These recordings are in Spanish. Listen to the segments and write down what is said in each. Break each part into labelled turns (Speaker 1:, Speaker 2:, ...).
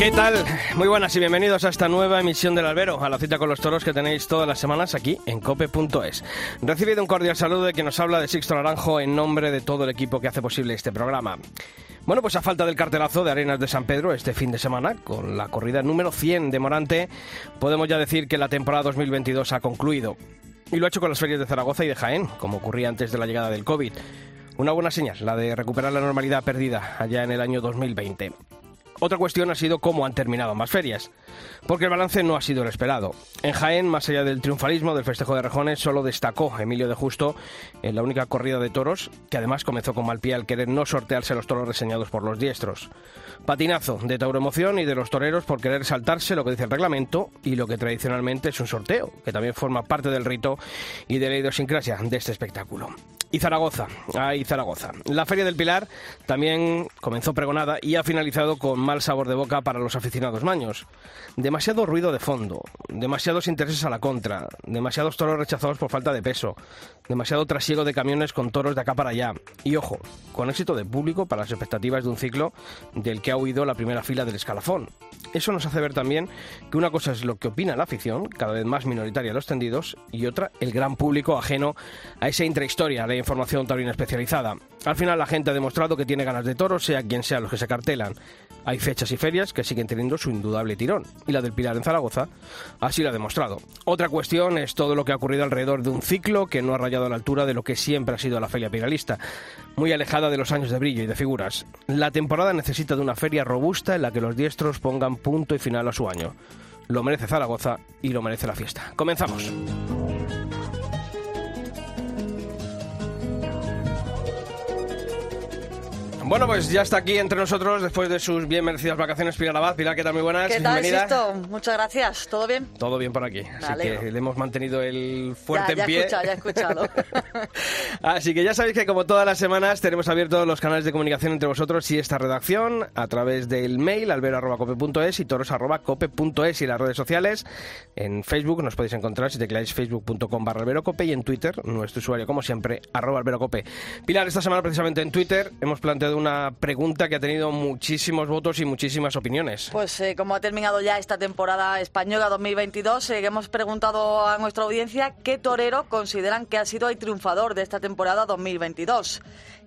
Speaker 1: ¿Qué tal? Muy buenas y bienvenidos a esta nueva emisión del Albero, a la cita con los toros que tenéis todas las semanas aquí en cope.es. Recibido un cordial saludo de quien nos habla de Sixto Naranjo en nombre de todo el equipo que hace posible este programa. Bueno, pues a falta del cartelazo de Arenas de San Pedro este fin de semana, con la corrida número 100 de Morante, podemos ya decir que la temporada 2022 ha concluido. Y lo ha hecho con las ferias de Zaragoza y de Jaén, como ocurría antes de la llegada del COVID. Una buena señal, la de recuperar la normalidad perdida allá en el año 2020. Otra cuestión ha sido cómo han terminado ambas ferias, porque el balance no ha sido el esperado. En Jaén, más allá del triunfalismo del festejo de Rejones, solo destacó Emilio de Justo en la única corrida de toros, que además comenzó con mal pie al querer no sortearse los toros reseñados por los diestros. Patinazo de Tauro Emoción y de los toreros por querer saltarse lo que dice el reglamento y lo que tradicionalmente es un sorteo, que también forma parte del rito y de la idiosincrasia de este espectáculo. Y Zaragoza, ahí Zaragoza. La Feria del Pilar también comenzó pregonada y ha finalizado con mal sabor de boca para los aficionados maños. Demasiado ruido de fondo, demasiados intereses a la contra, demasiados toros rechazados por falta de peso, demasiado trasiego de camiones con toros de acá para allá. Y ojo, con éxito de público para las expectativas de un ciclo del que ha huido la primera fila del escalafón. Eso nos hace ver también que una cosa es lo que opina la afición, cada vez más minoritaria a los tendidos, y otra el gran público ajeno a esa intrahistoria de información taurina especializada. Al final la gente ha demostrado que tiene ganas de toros, sea quien sea los que se cartelan. Hay fechas y ferias que siguen teniendo su indudable tirón, y la del Pilar en Zaragoza así lo ha demostrado. Otra cuestión es todo lo que ha ocurrido alrededor de un ciclo que no ha rayado a la altura de lo que siempre ha sido la feria piralista, muy alejada de los años de brillo y de figuras. La temporada necesita de una feria robusta en la que los diestros pongan punto y final a su año. Lo merece Zaragoza y lo merece la fiesta. Comenzamos. Bueno, pues ya está aquí entre nosotros después de sus bien merecidas vacaciones Pilar Abad. Pilar, ¿qué tal? Muy buenas.
Speaker 2: ¿Qué tal,
Speaker 1: Bienvenida.
Speaker 2: Sisto? Muchas gracias. ¿Todo bien?
Speaker 1: Todo bien por aquí. Así
Speaker 2: alegro.
Speaker 1: que le hemos mantenido el fuerte
Speaker 2: ya,
Speaker 1: en pie.
Speaker 2: Ya he escuchado, ya he escuchado.
Speaker 1: Así que ya sabéis que como todas las semanas tenemos abiertos los canales de comunicación entre vosotros y esta redacción a través del mail albero.cope.es y toros.cope.es y las redes sociales. En Facebook nos podéis encontrar si tecleáis facebook.com barra alberocope y en Twitter nuestro usuario como siempre arroba alberocope. Pilar, esta semana precisamente en Twitter hemos planteado una pregunta que ha tenido muchísimos votos y muchísimas opiniones.
Speaker 2: Pues eh, como ha terminado ya esta temporada española 2022, eh, hemos preguntado a nuestra audiencia qué torero consideran que ha sido el triunfador de esta temporada 2022.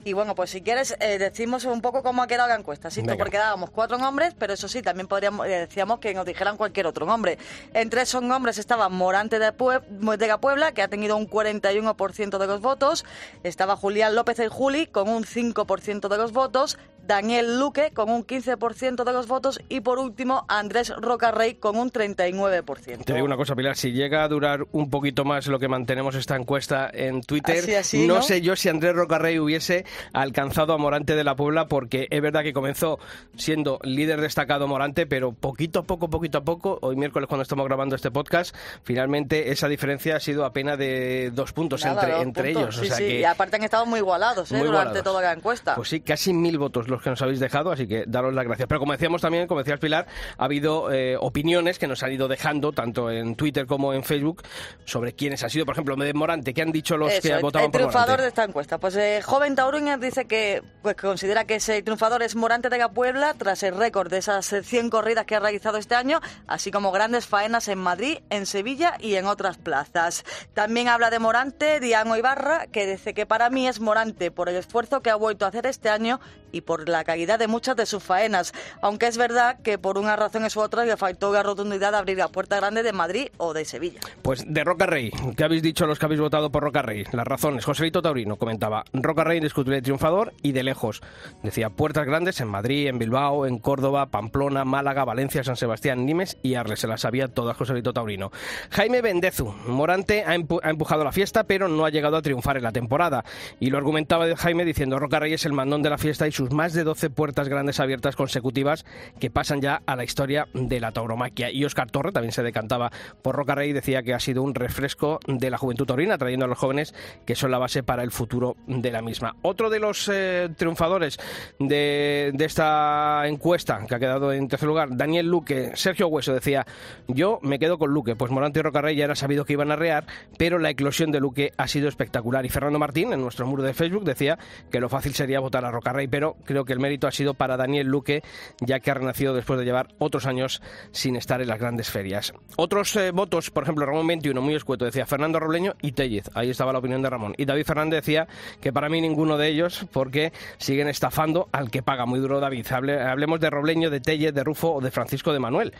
Speaker 2: Y bueno, pues si quieres, eh, decimos un poco cómo ha quedado la encuesta, ¿sí?
Speaker 1: Venga.
Speaker 2: porque dábamos cuatro nombres, pero eso sí, también podríamos, eh, decíamos que nos dijeran cualquier otro nombre. Entre esos nombres estaba Morante de, Pue- de la Puebla, que ha tenido un 41% de los votos, estaba Julián López el Juli, con un 5% de los votos, Daniel Luque, con un 15% de los votos, y por último, Andrés Rocarrey, con un 39%.
Speaker 1: Te digo una cosa, Pilar, si llega a durar un poquito más lo que mantenemos esta encuesta en Twitter,
Speaker 2: Así, así,
Speaker 1: no,
Speaker 2: ¿no?
Speaker 1: sé yo si Andrés Rocarrey hubiese alcanzado a Morante de la Puebla, porque es verdad que comenzó siendo líder destacado Morante, pero poquito a poco, poquito a poco, hoy miércoles cuando estamos grabando este podcast, finalmente esa diferencia ha sido apenas de dos puntos
Speaker 2: Nada,
Speaker 1: entre,
Speaker 2: dos
Speaker 1: entre
Speaker 2: puntos.
Speaker 1: ellos.
Speaker 2: Sí,
Speaker 1: o sea
Speaker 2: sí,
Speaker 1: que,
Speaker 2: y aparte han estado muy igualados ¿eh?
Speaker 1: muy
Speaker 2: durante
Speaker 1: igualados.
Speaker 2: toda la encuesta.
Speaker 1: Pues sí, casi mil votos los que nos habéis dejado, así que daros las gracias. Pero como decíamos también, como decías Pilar, ha habido eh, opiniones que nos han ido dejando, tanto en Twitter como en Facebook, sobre quiénes han sido, por ejemplo, de Morante, ¿qué han dicho los
Speaker 2: Eso,
Speaker 1: que
Speaker 2: el,
Speaker 1: votaban
Speaker 2: el
Speaker 1: por
Speaker 2: triunfador
Speaker 1: Morante?
Speaker 2: de esta encuesta. Pues eh, joven Tauruña dice que pues, considera que ese triunfador es Morante de la Puebla tras el récord de esas eh, 100 corridas que ha realizado este año, así como grandes faenas en Madrid, en Sevilla y en otras plazas. También habla de Morante, Diano Ibarra, que dice que para mí es Morante por el esfuerzo que ha vuelto a hacer este año y por la calidad de muchas de sus faenas, aunque es verdad que por una razón u otra le faltó la rotundidad de abrir la puerta grande de Madrid o de Sevilla.
Speaker 1: Pues de Roca Rey, ¿qué habéis dicho los que habéis votado por Roca Rey? Las razones. Joselito Taurino comentaba, Roca Rey indiscutible triunfador y de lejos. Decía, puertas grandes en Madrid, en Bilbao, en Córdoba, Pamplona, Málaga, Valencia, San Sebastián, Nimes y Arles. Se las sabía todas Joselito Taurino. Jaime Bendezu, Morante ha, empu- ha empujado la fiesta, pero no ha llegado a triunfar en la temporada. Y lo argumentaba Jaime diciendo, Roca Rey es el mandón de la fiesta y sus más de 12 puertas grandes abiertas consecutivas que pasan ya a la historia de la tauromaquia. Y Oscar Torre también se decantaba por Roca Rey y decía que ha sido un refresco de la juventud taurina, trayendo a los jóvenes que son la base para el futuro de la misma. Otro de los eh, triunfadores de, de esta encuesta que ha quedado en tercer lugar, Daniel Luque, Sergio Hueso decía, yo me quedo con Luque, pues Morante y Rocarrey ya era sabido que iban a rear, pero la eclosión de Luque ha sido espectacular. Y Fernando Martín, en nuestro muro de Facebook, decía que lo fácil sería votar a Rocarrey, pero creo que el mérito ha sido para Daniel Luque, ya que ha renacido después de llevar otros años sin estar en las grandes ferias. Otros eh, votos, por ejemplo, Ramón 21, muy escueto, decía Fernando Robleño y Tellez. Ahí estaba la opinión de Ramón. Y David Fernández decía que para mí ninguno de ellos, porque siguen estafando al que paga muy duro David. hablemos de Robleño, de Tellez, de Rufo o de Francisco de Manuel.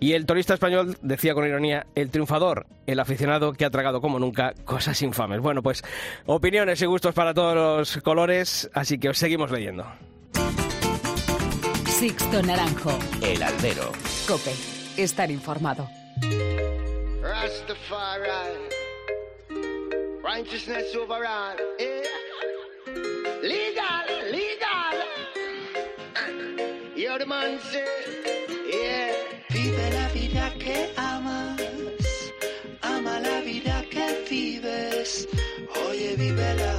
Speaker 1: Y el turista español decía con ironía, el triunfador, el aficionado que ha tragado como nunca cosas infames. Bueno, pues opiniones y gustos para todos los colores, así que os seguimos leyendo.
Speaker 3: Sixto Naranjo.
Speaker 4: El albero.
Speaker 3: Cope. Estar informado. Righteousness overall. Eh. Legal, legal. You're the man say, yeah. Vive la vida que amas. Ama la vida que vives. Oye, vívela.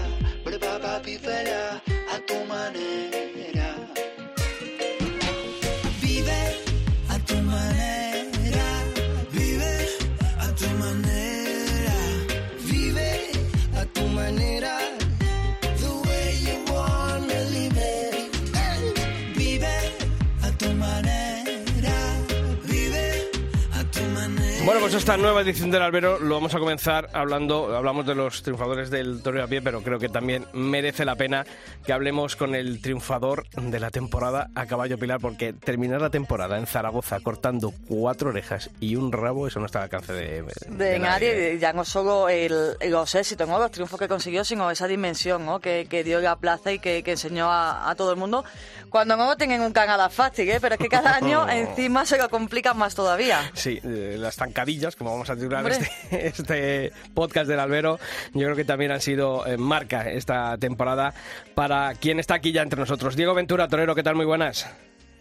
Speaker 3: Brava, vívela
Speaker 1: Pues esta nueva edición del Albero lo vamos a comenzar hablando, hablamos de los triunfadores del Toreo a pie, pero creo que también merece la pena que hablemos con el triunfador de la temporada a caballo pilar, porque terminar la temporada en Zaragoza cortando cuatro orejas y un rabo, eso no está al alcance de,
Speaker 2: de, nadie. Ya no solo el, los éxitos, ¿no? los triunfos que consiguió, sino esa dimensión ¿no? que, dio la plaza y que, enseñó a, todo el mundo. Cuando no tienen un canal fácil, ¿eh? pero es que cada año encima se lo complican más todavía.
Speaker 1: Sí, eh, la como vamos a titular este, este, podcast del albero, yo creo que también han sido en marca esta temporada para quien está aquí ya entre nosotros. Diego Ventura, Torero, ¿qué tal? Muy buenas.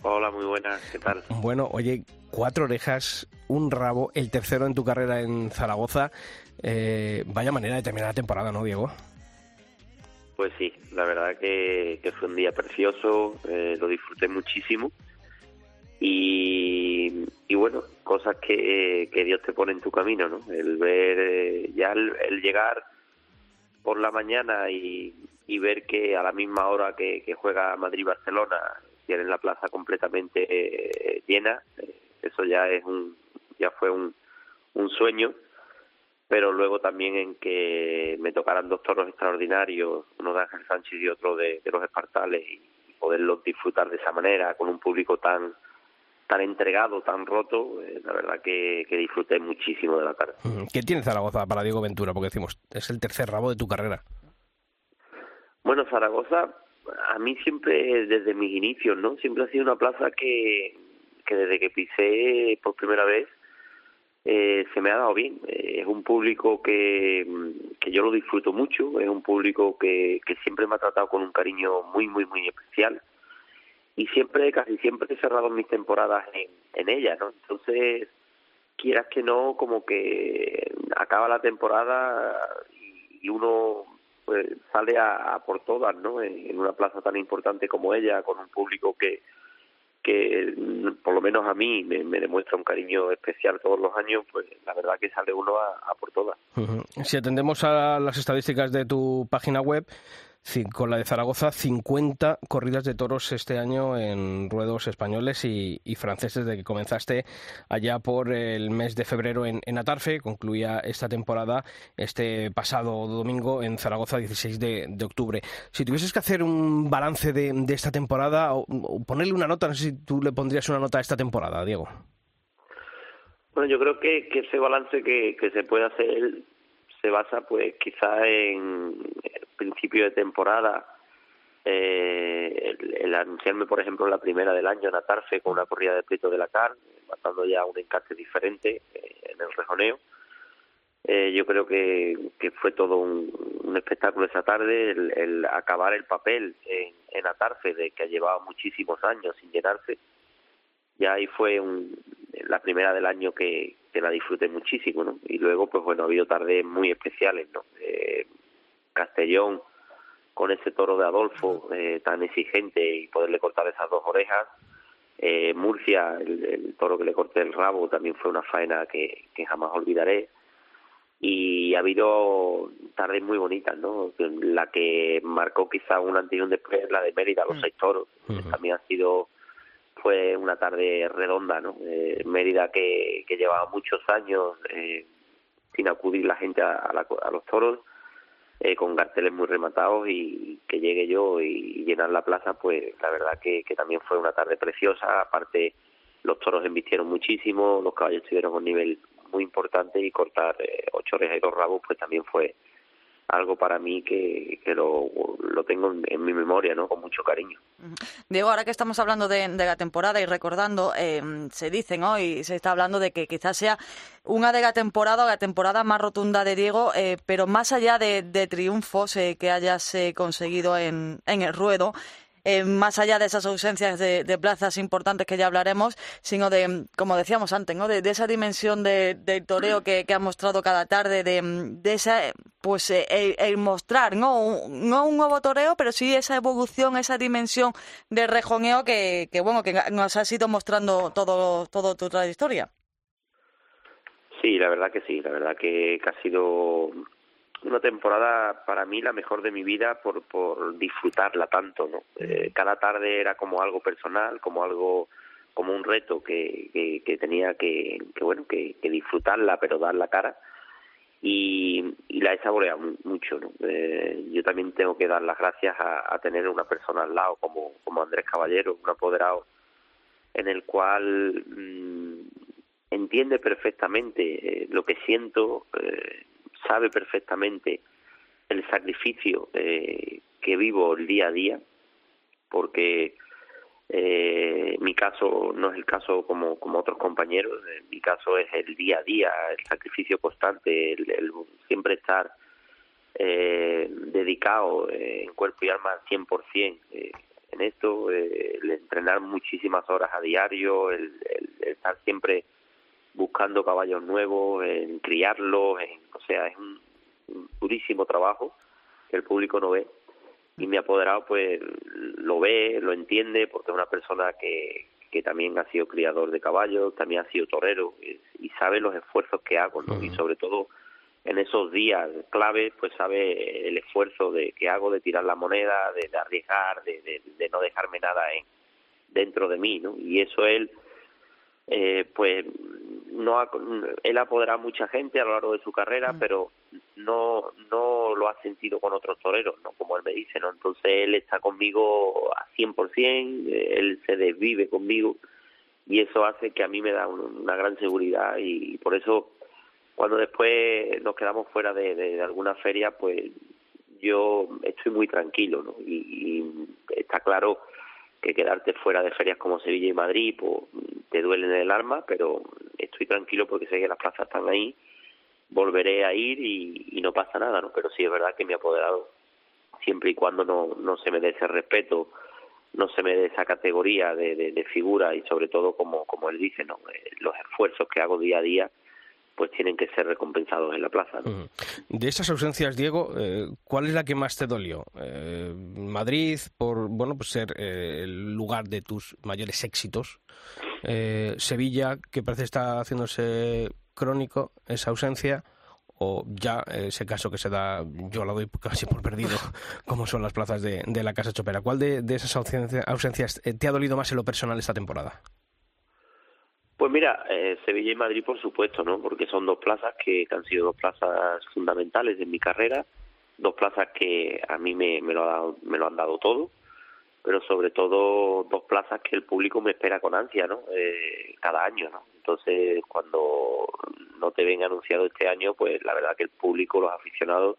Speaker 5: Hola, muy buenas, ¿qué tal?
Speaker 1: Bueno, oye, cuatro orejas, un rabo, el tercero en tu carrera en Zaragoza. Eh, vaya manera de terminar la temporada, ¿no, Diego?
Speaker 5: Pues sí, la verdad que, fue un día precioso, eh, lo disfruté muchísimo y, bueno, cosas que, que, Dios te pone en tu camino, ¿no? El ver, eh, ya el, llegar por la mañana y, y, ver que a la misma hora que, juega Madrid-Barcelona tienen la plaza completamente eh, llena, eh, eso ya es un, ya fue un, un sueño pero luego también en que me tocaran dos toros extraordinarios, uno de Ángel Sánchez y otro de, de los Espartales, y poderlos disfrutar de esa manera, con un público tan tan entregado, tan roto, eh, la verdad que, disfruté muchísimo de la tarde.
Speaker 1: ¿Qué tiene Zaragoza para Diego Ventura? Porque decimos, es el tercer rabo de tu carrera.
Speaker 5: Bueno, Zaragoza, a mí siempre, desde mis inicios, ¿no? Siempre ha sido una plaza que, que desde que pisé por primera vez, eh, se me ha dado bien. Eh, es un público que, que yo lo disfruto mucho, es un público que, que siempre me ha tratado con un cariño muy, muy, muy especial y siempre, casi siempre he cerrado mis temporadas en, en ella, ¿no? Entonces, quieras que no, como que acaba la temporada y, uno pues sale a, por todas, ¿no? En, una plaza tan importante como ella, con un público que, que por lo menos a mí me, demuestra un cariño especial todos los años, pues la verdad que sale uno a, por todas.
Speaker 1: Si atendemos a las estadísticas de tu página web, con la de Zaragoza, 50 corridas de toros este año en ruedos españoles y, franceses desde que comenzaste allá por el mes de febrero en, Atarfe. Concluía esta temporada este pasado domingo en Zaragoza, 16 de, octubre. Si tuvieses que hacer un balance de, esta temporada o, ponerle una nota, no sé si tú le pondrías una nota a esta temporada, Diego.
Speaker 5: Bueno, yo creo que, ese balance que, que se puede hacer se basa pues quizá en principio de temporada eh, el, anunciarme por ejemplo la primera del año en Atarfe con una corrida de Prieto de la Car matando ya un encarte diferente eh, en el rejoneo Eh, yo creo que, fue todo un, un espectáculo esa tarde, el, el acabar el papel en, en Atarfe, de que ha llevado muchísimos años sin llenarse. Ya ahí fue un, la primera del año que, que la disfruté muchísimo, ¿no? Y luego, pues bueno, ha habido tardes muy especiales, ¿no? Eh, Castellón, con ese toro de Adolfo eh, tan exigente y poderle cortar esas dos orejas. Eh, Murcia, el, el, toro que le corté el rabo, también fue una faena que, que jamás olvidaré y ha habido tardes muy bonitas, ¿no? La que marcó quizá un antes y un después, la de Mérida, los mm. seis toros, también ha sido fue una tarde redonda, ¿no? Eh, Mérida que, que llevaba muchos años eh, sin acudir la gente a, a, la, a los toros, eh, con carteles muy rematados y que llegue yo y, llenar la plaza, pues la verdad que, también fue una tarde preciosa, aparte los toros embistieron muchísimo, los caballos estuvieron a un nivel muy importante y cortar eh, ocho orejas y dos rabos pues también fue algo para mí que, que lo, lo tengo en, mi memoria, ¿no? Con mucho cariño.
Speaker 2: Diego, ahora que estamos hablando de, de la temporada y recordando, eh, se dice, ¿no? Y se está hablando de que quizás sea una de la temporada la temporada más rotunda de Diego, eh, pero más allá de, de triunfos eh, que hayas eh, conseguido en, en el ruedo, eh, más allá de esas ausencias de, plazas importantes que ya hablaremos, sino de, como decíamos antes, ¿no? de, esa dimensión de, de toreo que, ha mostrado cada tarde, de, esa, pues, eh, el, mostrar, ¿no? Un, no un nuevo toreo, pero sí esa evolución, esa dimensión de rejoneo que, que bueno, que nos has ido mostrando todo, todo tu trayectoria.
Speaker 5: Sí, la verdad que sí, la verdad que ha sido una temporada para mí la mejor de mi vida por, por disfrutarla tanto, ¿no? Eh, cada tarde era como algo personal, como algo, como un reto que, que, que tenía que, que bueno, que, que, disfrutarla, pero dar la cara. Y, y la he saboreado mucho, ¿no? Eh, yo también tengo que dar las gracias a, tener una persona al lado como, como Andrés Caballero, un apoderado en el cual mmm, entiende perfectamente eh, lo que siento, eh, sabe perfectamente el sacrificio eh, que vivo el día a día, porque eh, mi caso no es el caso como, como otros compañeros, en mi caso es el día a día, el sacrificio constante, el, el siempre estar eh, dedicado eh, en cuerpo y alma al 100% eh, en esto, eh, el entrenar muchísimas horas a diario, el, el estar siempre buscando caballos nuevos, en criarlos, en, o sea, es un, un, durísimo trabajo que el público no ve y mi apoderado pues lo ve, lo entiende porque es una persona que, que también ha sido criador de caballos, también ha sido torero y sabe los esfuerzos que hago, ¿no? Uh -huh. Y sobre todo en esos días clave, pues sabe el esfuerzo de que hago de tirar la moneda, de, de arriesgar, de, de, de, no dejarme nada en, dentro de mí, ¿no? Y eso él, eh, pues no ha, él ha apoderado a mucha gente a lo largo de su carrera, mm. pero no no lo ha sentido con otros toreros, no como él me dice, no. Entonces él está conmigo a 100%, él se desvive conmigo y eso hace que a mí me da una gran seguridad y por eso cuando después nos quedamos fuera de, de, de alguna feria, pues yo estoy muy tranquilo, ¿no? Y, y está claro que quedarte fuera de ferias como Sevilla y Madrid, pues te duele en el alma, pero estoy tranquilo porque sé que las plazas están ahí, volveré a ir y, no pasa nada, ¿no? Pero sí es verdad que me ha apoderado, siempre y cuando no, no se me dé ese respeto, no se me dé esa categoría de, de, de figura y sobre todo, como, como él dice, ¿no? Eh, los esfuerzos que hago día a día, pues tienen que ser recompensados en la plaza. ¿no?
Speaker 1: De esas ausencias, Diego, eh, ¿cuál es la que más te dolió? Eh, Madrid, por bueno, pues ser eh, el lugar de tus mayores éxitos. Eh, Sevilla, que parece está haciéndose crónico esa ausencia. O ya ese caso que se da, yo lo doy casi por perdido, como son las plazas de, de la Casa Chopera. ¿Cuál de, de esas ausencias, ausencias te ha dolido más en lo personal esta temporada?
Speaker 5: Pues mira, eh, Sevilla y Madrid por supuesto, ¿no? Porque son dos plazas que, han sido dos plazas fundamentales en mi carrera, dos plazas que a mí me, lo, ha me lo han dado todo, pero sobre todo dos plazas que el público me espera con ansia, ¿no? Eh, cada año, ¿no? Entonces, cuando no te ven anunciado este año, pues la verdad que el público, los aficionados,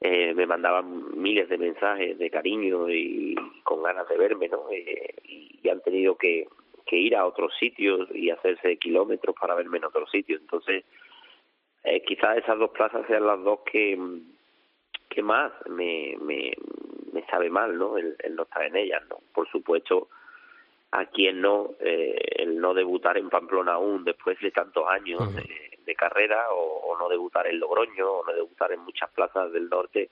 Speaker 5: eh, me mandaban miles de mensajes de cariño y con ganas de verme, ¿no? Eh, y han tenido que que ir a otros sitios y hacerse kilómetros para verme en otros sitios. Entonces, eh, quizás esas dos plazas sean las dos que, que más me, me, me sabe mal, ¿no? El, no estar en ellas, ¿no? Por supuesto, a quien no, eh, el no debutar en Pamplona aún después de tantos años de, carrera, o, no debutar en Logroño, o no debutar en muchas plazas del norte,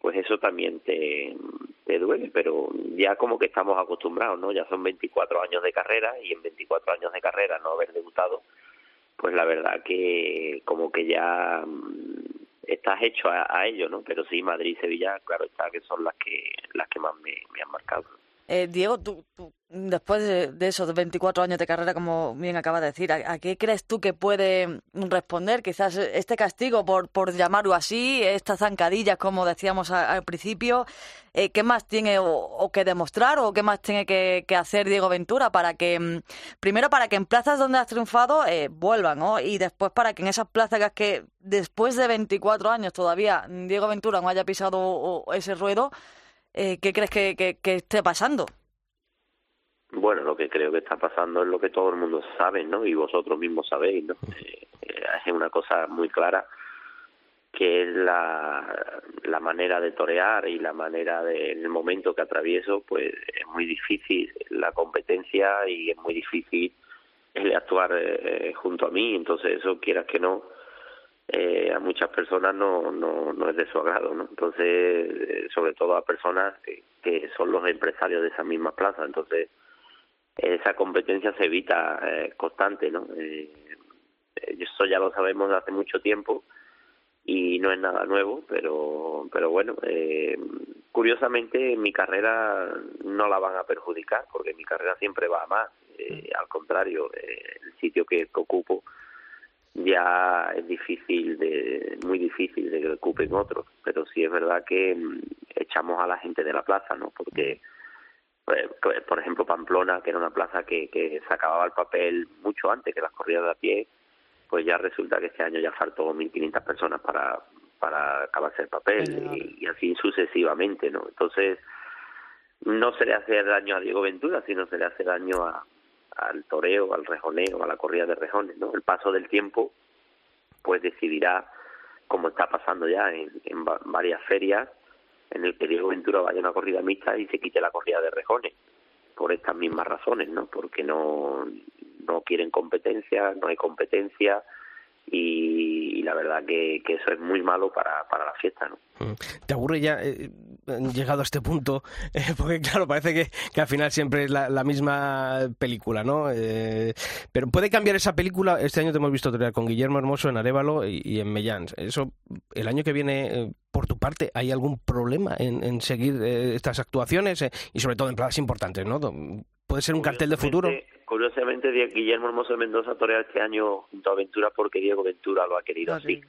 Speaker 5: pues eso también te, te duele, pero ya como que estamos acostumbrados, ¿no? Ya son 24 años de carrera y en 24 años de carrera no haber debutado, pues la verdad que como que ya mm, estás hecho a, ello, ¿no? Pero sí, Madrid y Sevilla, claro está, que son las que las que más me, me han marcado.
Speaker 2: Eh, Diego, tú, después de, esos 24 años de carrera, como bien acabas de decir, ¿a, qué crees tú que puede responder quizás este castigo, por, por llamarlo así, estas zancadillas, como decíamos al principio? Eh, ¿Qué más tiene o, que demostrar o qué más tiene que, hacer Diego Ventura para que, mm, primero, para que en plazas donde has triunfado eh, vuelvan, ¿no? Y después para que en esas plazas que después de 24 años todavía Diego Ventura no haya pisado ese ruedo, eh, ¿qué crees que, que, esté pasando?
Speaker 5: Bueno, lo que creo que está pasando es lo que todo el mundo sabe, ¿no? Y vosotros mismos sabéis, ¿no? Eh, eh, es una cosa muy clara que es la, la manera de torear y la manera de, en el momento que atravieso, pues es muy difícil la competencia y es muy difícil el actuar junto a mí, entonces eso quieras que no, eh, a muchas personas no, no, no es de su agrado, ¿no? Entonces, eh, sobre todo a personas que, son los empresarios de esa misma plaza, entonces esa competencia se evita eh, constante, ¿no? Eh, eso ya lo sabemos hace mucho tiempo y no es nada nuevo, pero, pero bueno, eh, curiosamente mi carrera no la van a perjudicar porque mi carrera siempre va a más, al contrario, el sitio que ocupo ya es difícil de muy difícil de que ocupen otros pero sí es verdad que mm, echamos a la gente de la plaza no porque pues, pues, por ejemplo Pamplona que era una plaza que, que se acababa el papel mucho antes que las corridas de a pie pues ya resulta que este año ya faltó 1.500 personas para para acabarse el papel y, así sucesivamente no entonces no se le hace daño a Diego Ventura sino se le hace daño a, al toreo, al rejoneo, a la corrida de rejones, ¿no? El paso del tiempo, pues decidirá, como está pasando ya en, en varias ferias, en el que Diego Ventura vaya a una corrida mixta y se quite la corrida de rejones, por estas mismas razones, ¿no? Porque no, no quieren competencia, no hay competencia, y, la verdad que, eso es muy malo para, para la fiesta, ¿no?
Speaker 1: Mm. ¿Te aburre ya eh, llegado a este punto? Eh, porque claro, parece que, que, al final siempre es la, misma película, ¿no? Eh, pero puede cambiar esa película. Este año te hemos visto con Guillermo Hermoso en Arevalo y, en Mellán. Eso, el año que viene, por tu parte, ¿hay algún problema en, en seguir estas actuaciones y sobre todo en plazas importantes, ¿no? ¿Puede ser un cartel de futuro?
Speaker 5: Curiosamente, Guillermo Hermoso de Mendoza torea este año junto a Ventura porque Diego Ventura lo ha querido ah, así.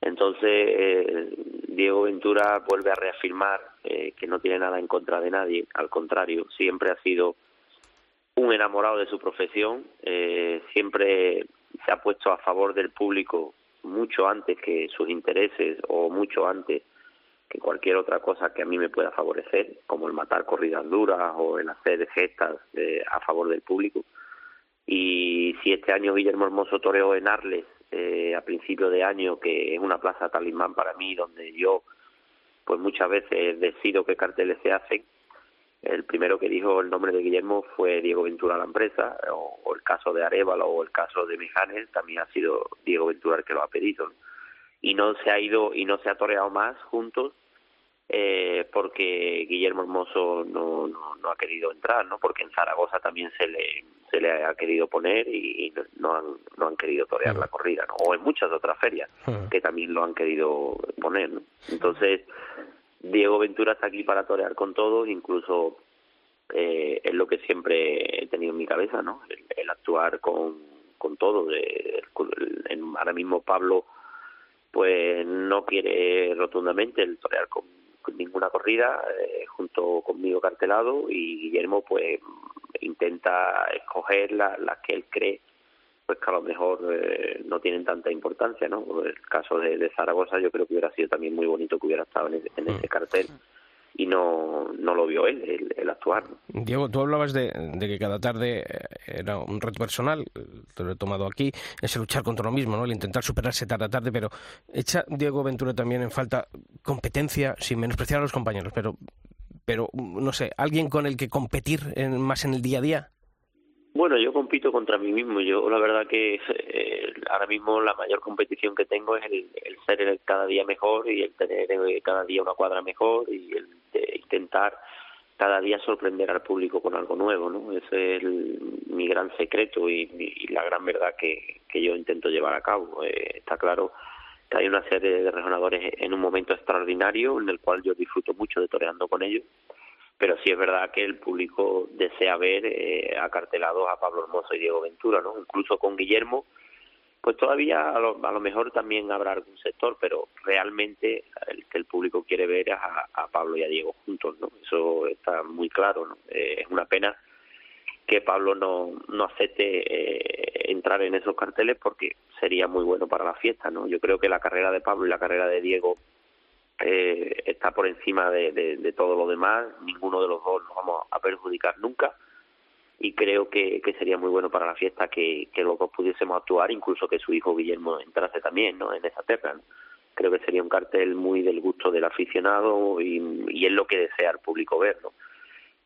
Speaker 5: Entonces, eh, Diego Ventura vuelve a reafirmar eh, que no tiene nada en contra de nadie, al contrario, siempre ha sido un enamorado de su profesión, eh, siempre se ha puesto a favor del público mucho antes que sus intereses o mucho antes que cualquier otra cosa que a mí me pueda favorecer, como el matar corridas duras o el hacer gestas eh, a favor del público. Y si este año Guillermo Hermoso toreó en Arles eh, a principio de año, que es una plaza talismán para mí, donde yo pues muchas veces decido qué carteles se hacen, el primero que dijo el nombre de Guillermo fue Diego Ventura la empresa, o, el caso de Arevalo o el caso de Mejanes, también ha sido Diego Ventura el que lo ha pedido. Y no se ha ido y no se ha toreado más juntos eh, porque Guillermo Hermoso no, no, ha querido entrar, ¿no? Porque en Zaragoza también se le se le ha querido poner y, no han no han querido torear la corrida, ¿no? O en muchas otras ferias que también lo han querido poner, ¿no? Entonces Diego Ventura está aquí para torear con todos, incluso eh, es lo que siempre he tenido en mi cabeza, ¿no? El, actuar con con todo. ahora mismo Pablo pues no quiere rotundamente el torear con ninguna corrida eh, junto conmigo cartelado y Guillermo pues intenta escoger las la que él cree pues que a lo mejor eh, no tienen tanta importancia, ¿no? El caso de, Zaragoza yo creo que hubiera sido también muy bonito que hubiera estado en, ese, mm. cartel y no, no lo vio él, el, actuar.
Speaker 1: Diego, tú hablabas de, que cada tarde eh, era un reto personal, te lo he tomado aquí, es el luchar contra lo mismo, ¿no? el intentar superarse tarde a tarde, pero echa Diego Ventura también en falta competencia, sin menospreciar a los compañeros, pero, pero no sé, alguien con el que competir más en el día a día.
Speaker 5: Bueno, yo compito contra mí mismo. Yo la verdad que eh, ahora mismo la mayor competición que tengo es el, ser cada día mejor y el tener eh, cada día una cuadra mejor y el intentar cada día sorprender al público con algo nuevo, ¿no? Ese es mi gran secreto y, la gran verdad que, que, yo intento llevar a cabo. Eh, está claro que hay una serie de resonadores en un momento extraordinario en el cual yo disfruto mucho de toreando con ellos pero sí es verdad que el público desea ver eh, acartelados a Pablo Hermoso y Diego Ventura, ¿no? Incluso con Guillermo, pues todavía a lo, mejor también habrá algún sector, pero realmente el que el público quiere ver es a, Pablo y a Diego juntos, ¿no? Eso está muy claro, ¿no? Eh, es una pena que Pablo no, no acepte eh, entrar en esos carteles porque sería muy bueno para la fiesta, ¿no? Yo creo que la carrera de Pablo y la carrera de Diego eh, está por encima de, de, todo lo demás, ninguno de los dos nos vamos a perjudicar nunca y creo que, que sería muy bueno para la fiesta que, que los dos pudiésemos actuar, incluso que su hijo Guillermo entrase también ¿no? en esa terra. Creo que sería un cartel muy del gusto del aficionado y, es lo que desea el público ver. ¿no?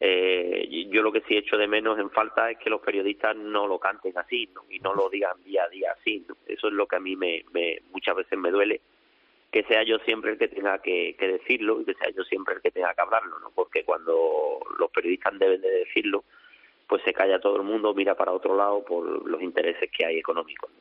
Speaker 5: Eh, yo lo que sí echo de menos en falta es que los periodistas no lo canten así ¿no? y no lo digan día a día así. Eso es lo que a mí me, me muchas veces me duele que sea yo siempre el que tenga que, decirlo y que sea yo siempre el que tenga que hablarlo, ¿no? Porque cuando los periodistas deben de decirlo, pues se calla todo el mundo, mira para otro lado por los intereses que hay económicos.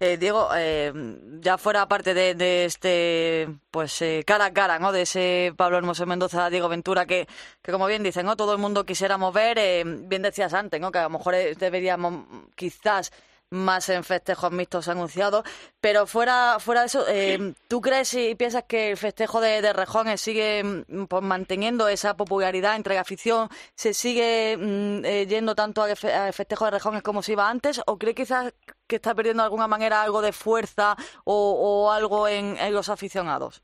Speaker 2: Eh, Diego, eh, ya fuera parte de, este, pues eh, cara a cara, ¿no? De ese Pablo Hermoso Mendoza, Diego Ventura, que, que como bien dicen, ¿no? Todo el mundo quisiéramos ver, eh, bien decías antes, ¿no? Que a lo mejor deberíamos quizás más en festejos mixtos anunciados. Pero fuera, fuera de eso, eh, ¿tú crees y piensas que el festejo de, de Rejón sigue mm, pues, manteniendo esa popularidad entre la afición? ¿Se sigue mm, eh, yendo tanto al festejo de Rejón como se iba antes? ¿O cree quizás que está perdiendo de alguna manera algo de fuerza o, algo en, los aficionados?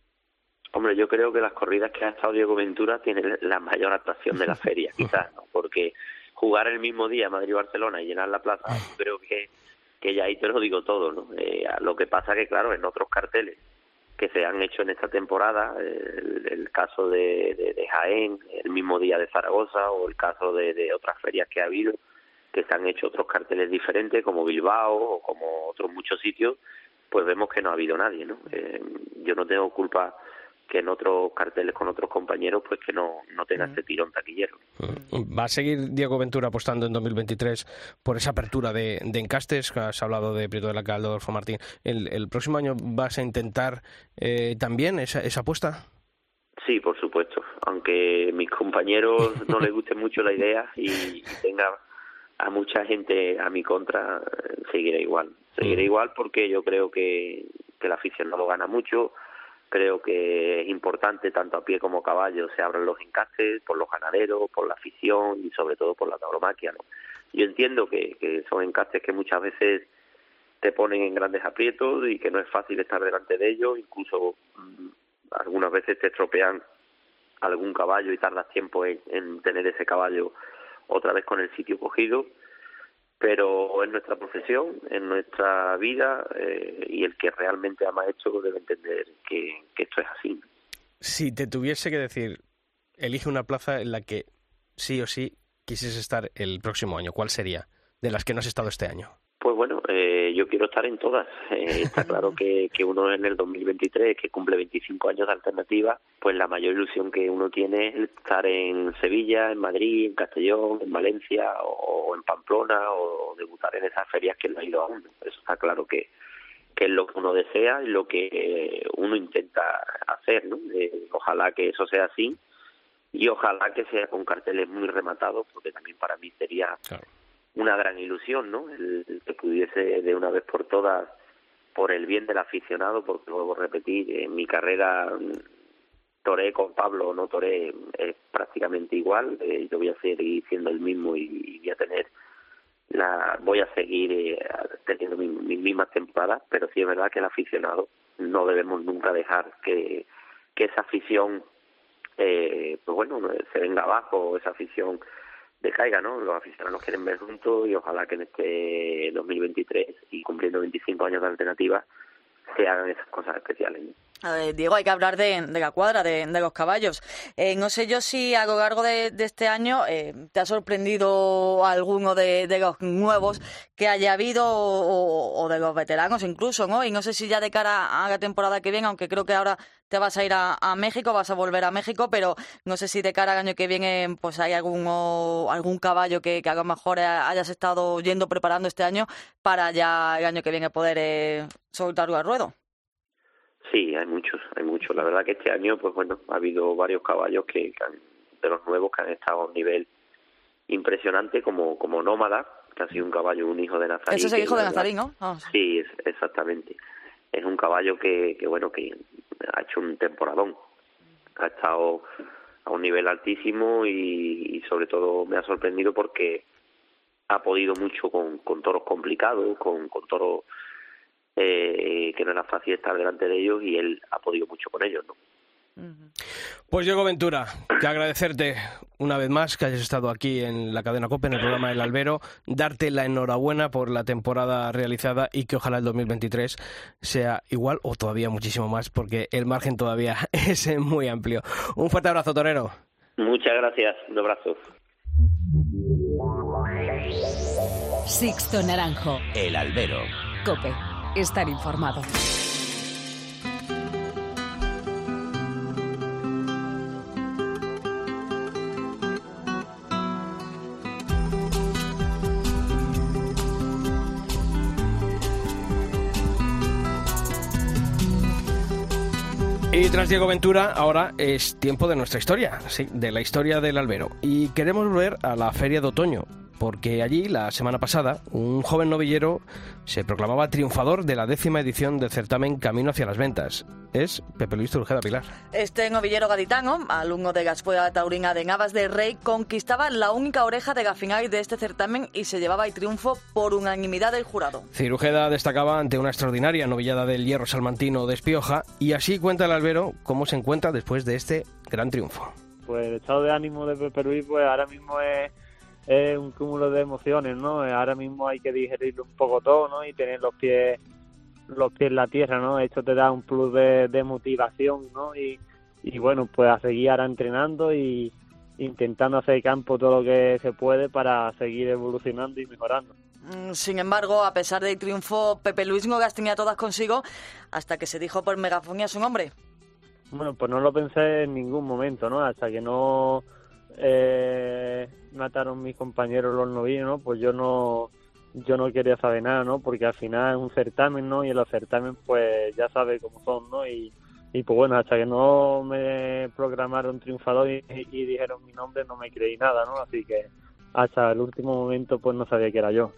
Speaker 5: Hombre, yo creo que las corridas que ha estado Diego Ventura tienen la mayor atracción de la feria, quizás, ¿no? Porque jugar el mismo día Madrid-Barcelona y llenar la plaza, creo que que ya ahí te lo digo todo, ¿no? Eh, lo que pasa que, claro, en otros carteles que se han hecho en esta temporada, el, caso de, de, Jaén, el mismo día de Zaragoza, o el caso de, otras ferias que ha habido, que se han hecho otros carteles diferentes, como Bilbao o como otros muchos sitios, pues vemos que no ha habido nadie, ¿no? Eh, yo no tengo culpa que en otros carteles con otros compañeros pues que no, no tenga ese tirón taquillero.
Speaker 1: ¿Va a seguir Diego Ventura apostando en 2023 por esa apertura de, de encastes? Has hablado de Prieto de la Caldo, Adolfo Martín. ¿El, ¿El, próximo año vas a intentar eh, también esa, esa apuesta?
Speaker 5: Sí, por supuesto. Aunque mis compañeros no les guste mucho la idea y tenga a mucha gente a mi contra, seguiré igual. Seguiré mm. igual porque yo creo que, que la afición no lo gana mucho creo que es importante, tanto a pie como a caballo, se abran los encastes por los ganaderos, por la afición y sobre todo por la tauromaquia. Yo entiendo que, que son encastes que muchas veces te ponen en grandes aprietos y que no es fácil estar delante de ellos, incluso mm, algunas veces te estropean algún caballo y tardas tiempo en tener ese caballo otra vez con el sitio cogido pero en nuestra profesión, en nuestra vida, eh, y el que realmente ama esto debe entender que, esto es así.
Speaker 1: Si te tuviese que decir, elige una plaza en la que sí o sí quisieses estar el próximo año, ¿cuál sería? De las que no has estado este año.
Speaker 5: Pues bueno, eh, yo quiero estar en todas. Eh, está claro que, que uno en el 2023, que cumple 25 años de alternativa, pues la mayor ilusión que uno tiene es estar en Sevilla, en Madrid, en Castellón, en Valencia o en Pamplona o debutar en esas ferias que no ha ido aún. Eso está claro que, que es lo que uno desea y lo que uno intenta hacer. ¿no? Eh, ojalá que eso sea así y ojalá que sea con carteles muy rematados, porque también para mí sería una gran ilusión, ¿no? El, que pudiese de una vez por todas, por el bien del aficionado, porque luego repetir, en mi carrera mm, toré con Pablo o no toré es prácticamente igual, eh, yo voy a seguir siendo el mismo y, voy a tener la voy a seguir eh, teniendo mis, mismas temporadas, pero sí es verdad que el aficionado no debemos nunca dejar que, que esa afición eh, pues bueno, se venga abajo esa afición decaiga, ¿no? Los aficionados quieren ver juntos y ojalá que en este 2023 y cumpliendo 25 años de alternativa se hagan esas cosas especiales.
Speaker 2: Diego, hay que hablar de, la cuadra, de, los caballos. Eh, no sé yo si a lo largo de, este año eh, te ha sorprendido alguno de, los nuevos que haya habido o, de los veteranos incluso, ¿no? Y no sé si ya de cara a la temporada que viene, aunque creo que ahora te vas a ir a, México, vas a volver a México, pero no sé si de cara al año que viene pues hay algún, algún caballo que, a lo mejor hayas estado yendo preparando este año para ya el año que viene poder eh, soltarlo al ruedo.
Speaker 5: Sí, hay muchos, hay muchos. La verdad que este año, pues bueno, ha habido varios caballos que, de los nuevos que han estado a un nivel impresionante, como como Nómada, que ha sido un caballo, un hijo de Nazarín.
Speaker 2: Ese es el hijo de Nazarín, ¿no?
Speaker 5: Ah, sí, es, exactamente. Es un caballo que, que, bueno, que ha hecho un temporadón. Ha estado a un nivel altísimo y, y sobre todo me ha sorprendido porque ha podido mucho con, con toros complicados, con, con toros eh, que no era fácil estar delante de ellos y él ha podido mucho con ellos, ¿no?
Speaker 1: Pues Diego Ventura, que agradecerte una vez más que hayas estado aquí en la cadena COPE, en el programa El Albero, darte la enhorabuena por la temporada realizada y que ojalá el 2023 sea igual o todavía muchísimo más, porque el margen todavía es muy amplio. Un fuerte abrazo, Torero.
Speaker 5: Muchas gracias, un abrazo.
Speaker 4: Sixto Naranjo.
Speaker 6: El Albero.
Speaker 4: COPE estar informado.
Speaker 1: Y tras Diego Ventura, ahora es tiempo de nuestra historia, sí, de la historia del albero. Y queremos volver a la feria de otoño, porque allí, la semana pasada, un joven novillero se proclamaba triunfador de la décima edición del certamen Camino hacia las Ventas. Es Pepe Luis Trujeda Pilar.
Speaker 2: Este novillero gaditano, alumno de la Escuela Taurina de Navas de Rey, conquistaba la única oreja de la final de este certamen y se llevaba el triunfo por unanimidad del jurado.
Speaker 1: Cirujeda destacaba ante una extraordinaria novillada del hierro salmantino de Espioja y así cuenta el albero cómo se encuentra después de este gran triunfo.
Speaker 7: Pues el estado de ánimo de Pepe Luis pues ahora mismo es es un cúmulo de emociones, ¿no? Ahora mismo hay que digerirlo un poco todo, ¿no? Y tener los pies los pies en la tierra, ¿no? Esto te da un plus de, motivación, ¿no? Y, y bueno, pues a seguir ahora entrenando y intentando hacer campo todo lo que se puede para seguir evolucionando y mejorando.
Speaker 2: Mm, sin embargo, a pesar del triunfo, Pepe Luis no las tenía todas consigo hasta que se dijo por megafonía su nombre.
Speaker 7: Bueno, pues no lo pensé en ningún momento, ¿no? Hasta que no eh, mataron mis compañeros los novillos, ¿no? Pues yo no yo no quería saber nada, ¿no? Porque al final es un certamen, ¿no? Y en los certamen pues ya sabe cómo son, ¿no? Y, y pues bueno, hasta que no me programaron triunfador y, dijeron mi nombre no me creí nada, ¿no? Así que hasta el último momento pues no sabía que era yo.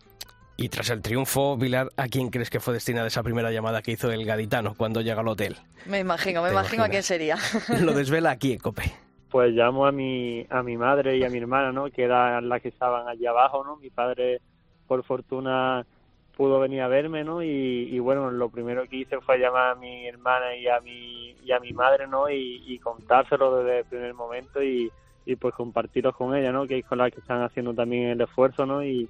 Speaker 1: Y tras el triunfo, Vilar, ¿a quién crees que fue destinada esa primera llamada que hizo el gaditano cuando llega al hotel?
Speaker 2: Me imagino, me imagino a quién sería.
Speaker 1: Lo desvela aquí COPE
Speaker 7: pues llamo a mi, a mi madre y a mi hermana, ¿no? Que eran las que estaban allí abajo, ¿no? Mi padre, por fortuna, pudo venir a verme, ¿no? Y, bueno, lo primero que hice fue llamar a mi hermana y a mi, y a mi madre, ¿no? Y, y contárselo desde el primer momento y, y pues compartirlo con ella, ¿no? Que es con la que están haciendo también el esfuerzo, ¿no? Y,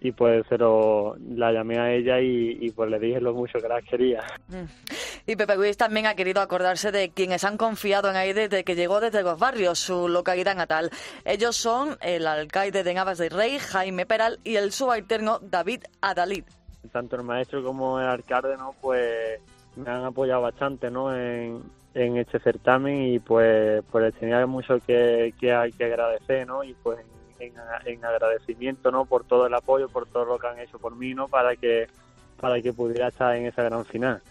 Speaker 7: y pues pero la llamé a ella y, pues le dije lo mucho que la quería. Mm.
Speaker 2: Y Pepe Luis también ha querido acordarse de quienes han confiado en ahí desde que llegó desde los barrios, su localidad natal. Ellos son el alcalde de Navas del Rey, Jaime Peral, y el subalterno David Adalid.
Speaker 7: Tanto el maestro como el alcalde, ¿no? Pues me han apoyado bastante, ¿no? En, en este certamen y pues, pues tenía mucho que, que hay que agradecer, ¿no? Y pues en, agradecimiento no por todo el apoyo por todo lo que han hecho por mí no para que para que pudiera estar en esa gran final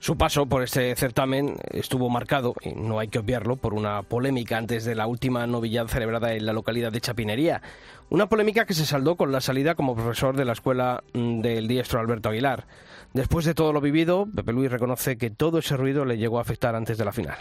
Speaker 1: su paso por este certamen estuvo marcado, y no hay que obviarlo, por una polémica antes de la última novillada celebrada en la localidad de Chapinería. Una polémica que se saldó con la salida como profesor de la escuela mm, del diestro Alberto Aguilar. Después de todo lo vivido, Pepe Luis reconoce que todo ese ruido le llegó a afectar antes de la final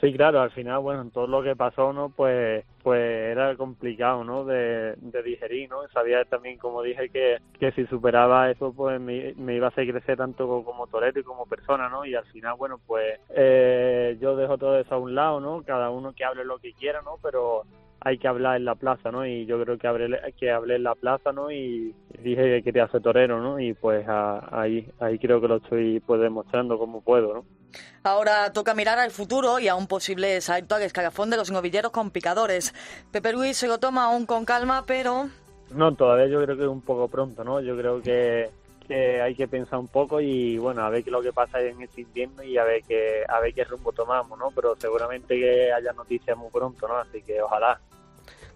Speaker 7: Sí, claro, al final, bueno, en todo lo que pasó, ¿no? Pues, pues era complicado, ¿no? De, digerir, ¿no? Sabía también, como dije, que, que si superaba eso, pues me, iba a hacer crecer tanto como torero y como persona, ¿no? Y al final, bueno, pues eh, yo dejo todo eso a un lado, ¿no? Cada uno que hable lo que quiera, ¿no? Pero hay que hablar en la plaza, ¿no? Y yo creo que hablé, que hablé en la plaza, ¿no? Y dije que quería ser torero, ¿no? Y pues ahí, ahí creo que lo estoy pues demostrando como puedo, ¿no?
Speaker 2: Ahora toca mirar al futuro y a un posible salto al escalafón de los novilleros con picadores. Pepe Luis se lo toma aún con calma, pero...
Speaker 7: No, todavía yo creo que es un poco pronto, ¿no? Yo creo que que hay que pensar un poco y bueno, a ver qué es lo que pasa en este invierno y a ver qué, a ver qué rumbo tomamos, ¿no? Pero seguramente que haya noticias muy pronto, ¿no? Así que ojalá.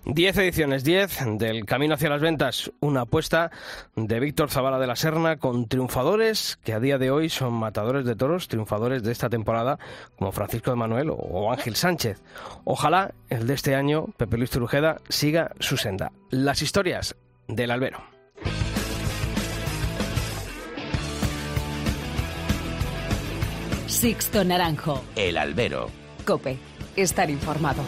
Speaker 1: 10 ediciones, 10 del Camino hacia las Ventas, una apuesta de Víctor Zavala de la Serna con triunfadores que a día de hoy son matadores de toros, triunfadores de esta temporada como Francisco de Manuel o Ángel Sánchez. Ojalá el de este año, Pepe Luis Trujeda, siga su senda. Las historias del albero.
Speaker 4: Sixto Naranjo.
Speaker 6: El albero.
Speaker 4: Cope. Estar informado.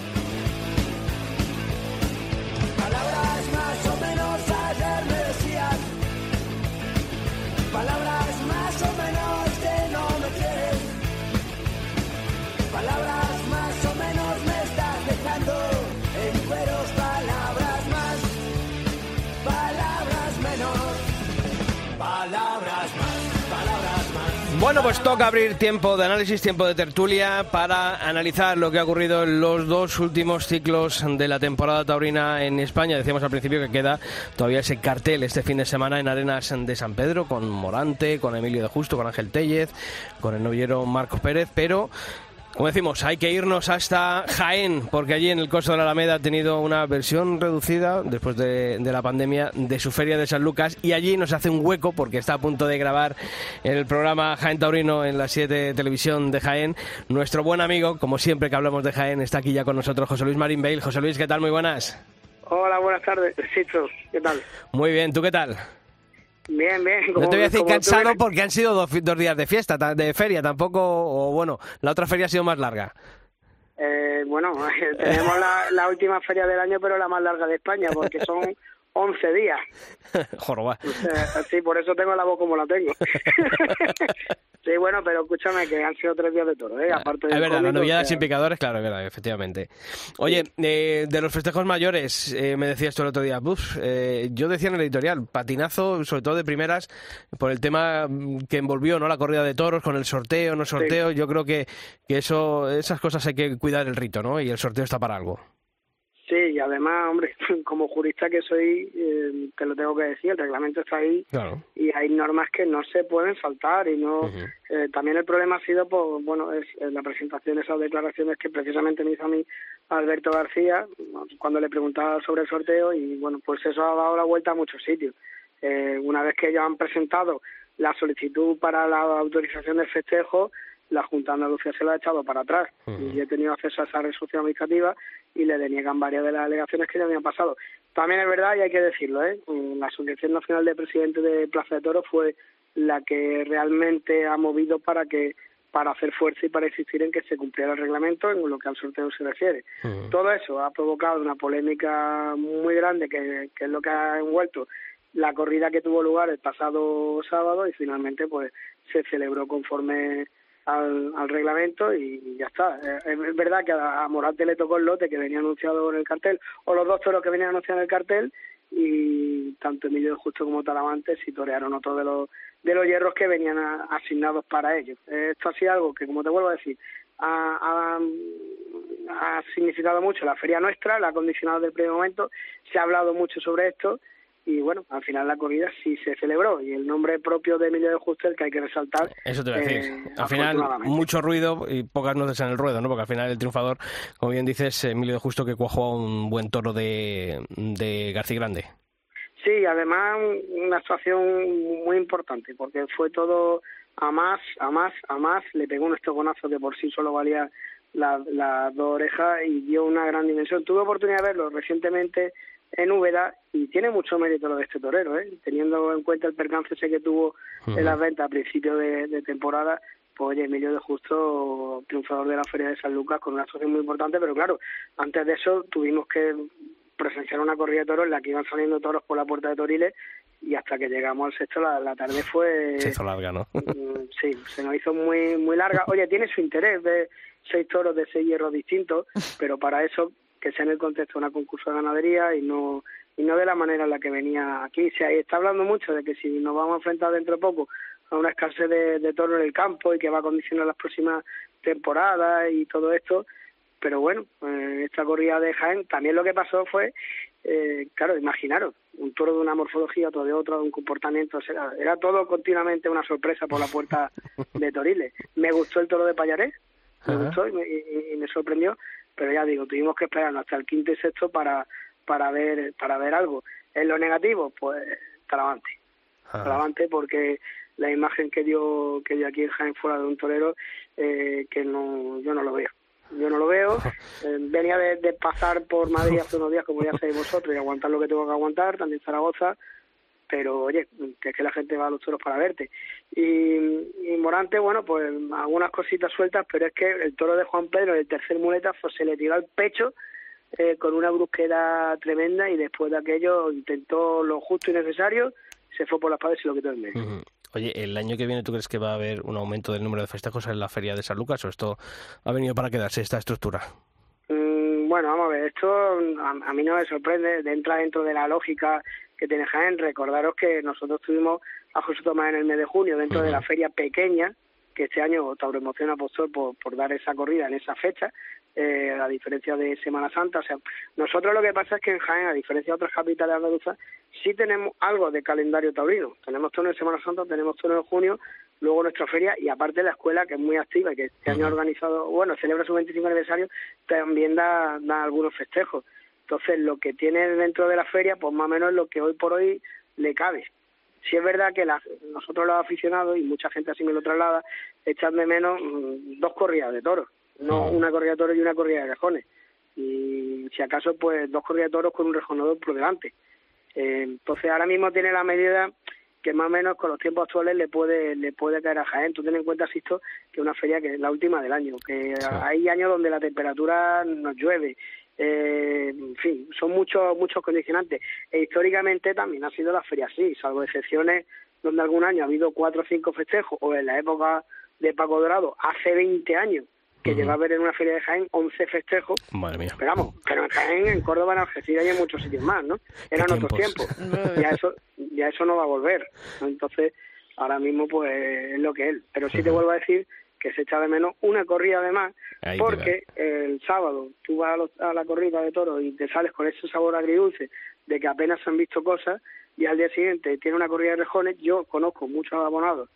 Speaker 1: Bueno, pues toca abrir tiempo de análisis, tiempo de tertulia para analizar lo que ha ocurrido en los dos últimos ciclos de la temporada taurina en España. Decíamos al principio que queda todavía ese cartel este fin de semana en Arenas de San Pedro con Morante, con Emilio de Justo, con Ángel Tellez, con el novillero Marcos Pérez, pero como decimos, hay que irnos hasta Jaén, porque allí en el Costo de la Alameda ha tenido una versión reducida después de, de, la pandemia de su feria de San Lucas y allí nos hace un hueco porque está a punto de grabar el programa Jaén Taurino en la 7 Televisión de Jaén. Nuestro buen amigo, como siempre que hablamos de Jaén, está aquí ya con nosotros José Luis Marín Bale. José Luis, ¿qué tal? Muy buenas.
Speaker 8: Hola, buenas tardes. Cito, ¿qué tal?
Speaker 1: Muy bien, ¿tú qué tal?
Speaker 8: Bien, bien.
Speaker 1: no te voy a decir cansado porque han sido dos, dos, días de fiesta, de feria, tampoco, o bueno, la otra feria ha sido más larga.
Speaker 8: Eh, bueno, tenemos la, la, última feria del año, pero la más larga de España, porque son 11 días.
Speaker 1: Joroba.
Speaker 8: Sí, por eso tengo la voz como la tengo. sí, bueno, pero escúchame que han sido tres días de toro, ¿eh? Aparte
Speaker 1: es verdad, las novilladas sin picadores, claro, es verdad, efectivamente. Oye, eh, de los festejos mayores, eh, me decías tú el otro día, Uf, eh, yo decía en el editorial, patinazo, sobre todo de primeras, por el tema que envolvió no la corrida de toros, con el sorteo, no sorteo, sí. yo creo que, que eso esas cosas hay que cuidar el rito, ¿no? Y el sorteo está para algo.
Speaker 8: Sí, y además, hombre, como jurista que soy, eh, te lo tengo que decir, el reglamento está ahí
Speaker 1: claro.
Speaker 8: y hay normas que no se pueden saltar y no. Uh -huh. eh, también el problema ha sido, pues, bueno, es la presentación de esas declaraciones que precisamente me hizo a mí Alberto García cuando le preguntaba sobre el sorteo y, bueno, pues eso ha dado la vuelta a muchos sitios. Eh, una vez que ellos han presentado la solicitud para la autorización del festejo, la Junta de Andalucía se la ha echado para atrás uh -huh. y he tenido acceso a esa resolución administrativa y le deniegan varias de las alegaciones que ya habían pasado. También es verdad, y hay que decirlo, ¿eh? la Asociación Nacional de Presidentes de Plaza de Toros fue la que realmente ha movido para que para hacer fuerza y para insistir en que se cumpliera el reglamento en lo que al sorteo se refiere. Uh -huh. Todo eso ha provocado una polémica muy grande que, que es lo que ha envuelto la corrida que tuvo lugar el pasado sábado y finalmente pues se celebró conforme al, al reglamento y, ya está. Eh, es verdad que a, a Morante le tocó el lote que venía anunciado en el cartel, o los dos toros que venían anunciados en el cartel, y tanto Emilio Justo como Talavante sí torearon otro de los de los hierros que venían a, asignados para ellos. Esto ha sido algo que, como te vuelvo a decir, ha, ha, ha significado mucho la feria nuestra, la ha condicionado desde primer momento, se ha hablado mucho sobre esto, y bueno, al final la corrida sí se celebró y el nombre propio de Emilio de Justo el que hay que resaltar.
Speaker 1: Eso te voy a decir. Eh, al final, mucho ruido y pocas nueces en el ruedo, ¿no? Porque al final el triunfador, como bien dices, Emilio de Justo que cuajó un buen toro de, de García Grande.
Speaker 8: Sí, además una actuación muy importante porque fue todo a más, a más, a más. Le pegó un estogonazo que por sí solo valía las la dos orejas y dio una gran dimensión. Tuve oportunidad de verlo recientemente en Úbeda y tiene mucho mérito lo de este torero, ¿eh? teniendo en cuenta el percance ese que tuvo uh -huh. en las ventas a principio de, de, temporada, pues oye, Emilio de Justo, triunfador de la Feria de San Lucas, con una actuación muy importante, pero claro, antes de eso tuvimos que presenciar una corrida de toros en la que iban saliendo toros por la puerta de Toriles y hasta que llegamos al sexto la, la tarde fue...
Speaker 1: Se hizo larga, ¿no?
Speaker 8: Mm, sí, se nos hizo muy muy larga. Oye, tiene su interés de seis toros de seis hierros distintos, pero para eso que sea en el contexto de una concurso de ganadería y no y no de la manera en la que venía aquí. Se está hablando mucho de que si nos vamos a enfrentar dentro de poco a una escasez de, de toro en el campo y que va a condicionar las próximas temporadas y todo esto, pero bueno, eh, esta corrida de Jaén, también lo que pasó fue, eh, claro, imaginaros, un toro de una morfología, otro de otro, de un comportamiento, o sea, era todo continuamente una sorpresa por la puerta de Toriles. Me gustó el toro de Payaré, me gustó y me, y, y me sorprendió, pero ya digo, tuvimos que esperar hasta el quinto y sexto para para ver para ver algo. En lo negativo, pues Talavante. Talavante porque la imagen que dio que dio aquí en Jaén fuera de un torero eh, que no yo no lo veo. Yo no lo veo. Eh, venía de, de, pasar por Madrid hace unos días, como ya sabéis vosotros, y aguantar lo que tengo que aguantar, también Zaragoza, pero oye, que es que la gente va a los toros para verte. Y, y Morante, bueno, pues algunas cositas sueltas, pero es que el toro de Juan Pedro, el tercer muleta, pues, se le tiró al pecho eh, con una brusquedad tremenda y después de aquello intentó lo justo y necesario, se fue por las paredes y lo quitó en medio.
Speaker 1: Oye, ¿el año que viene tú crees que va a haber un aumento del número de festejos en la feria de San Lucas o esto ha venido para quedarse esta estructura?
Speaker 8: Mm, bueno, vamos a ver, esto a, a, mí no me sorprende, entra dentro de la lógica que tiene Jaén. Recordaros que nosotros tuvimos a José Tomás en el mes de junio dentro uh -huh. de la feria pequeña, que este año Tauro Emoción apostó por, por dar esa corrida en esa fecha, eh, a diferencia de Semana Santa. O sea, nosotros lo que pasa es que en Jaén, a diferencia de otras capitales andaluzas, sí tenemos algo de calendario taurino. Tenemos todo en Semana Santa, tenemos todo en junio, luego nuestra feria y aparte la escuela, que es muy activa y que este uh -huh. año ha organizado, bueno, celebra su 25 aniversario, también da, da algunos festejos. Entonces, lo que tiene dentro de la feria, pues más o menos lo que hoy por hoy le cabe. Si es verdad que la, nosotros los aficionados, y mucha gente así me lo traslada, echan de menos mmm, dos corridas de toros, no una corrida de toros y una corrida de rejones. Y si acaso, pues dos corridas de toros con un rejonador por delante. Eh, entonces, ahora mismo tiene la medida que más o menos con los tiempos actuales le puede le puede caer a Jaén. Tú ten en cuenta, Sisto, que es una feria que es la última del año, que sí. hay años donde la temperatura nos llueve, eh, en fin, son muchos muchos condicionantes. E históricamente también ha sido la feria así, salvo excepciones donde algún año ha habido cuatro o cinco festejos, o en la época de Paco Dorado, hace 20 años, que uh -huh. llegó a ver en una feria de Jaén 11 festejos.
Speaker 1: Madre mía.
Speaker 8: Pero vamos, pero en Jaén, en Córdoba, en Algeciras y en muchos sitios más, ¿no? Eran otros tiempos. ya eso ya eso no va a volver. Entonces, ahora mismo pues es lo que es. Pero sí uh -huh. te vuelvo a decir que se echa de menos una corrida además, Ahí porque el sábado tú vas a, los, a, la corrida de toros y te sales con ese sabor agridulce de que apenas se han visto cosas y al día siguiente tiene una corrida de rejones. Yo conozco muchos abonados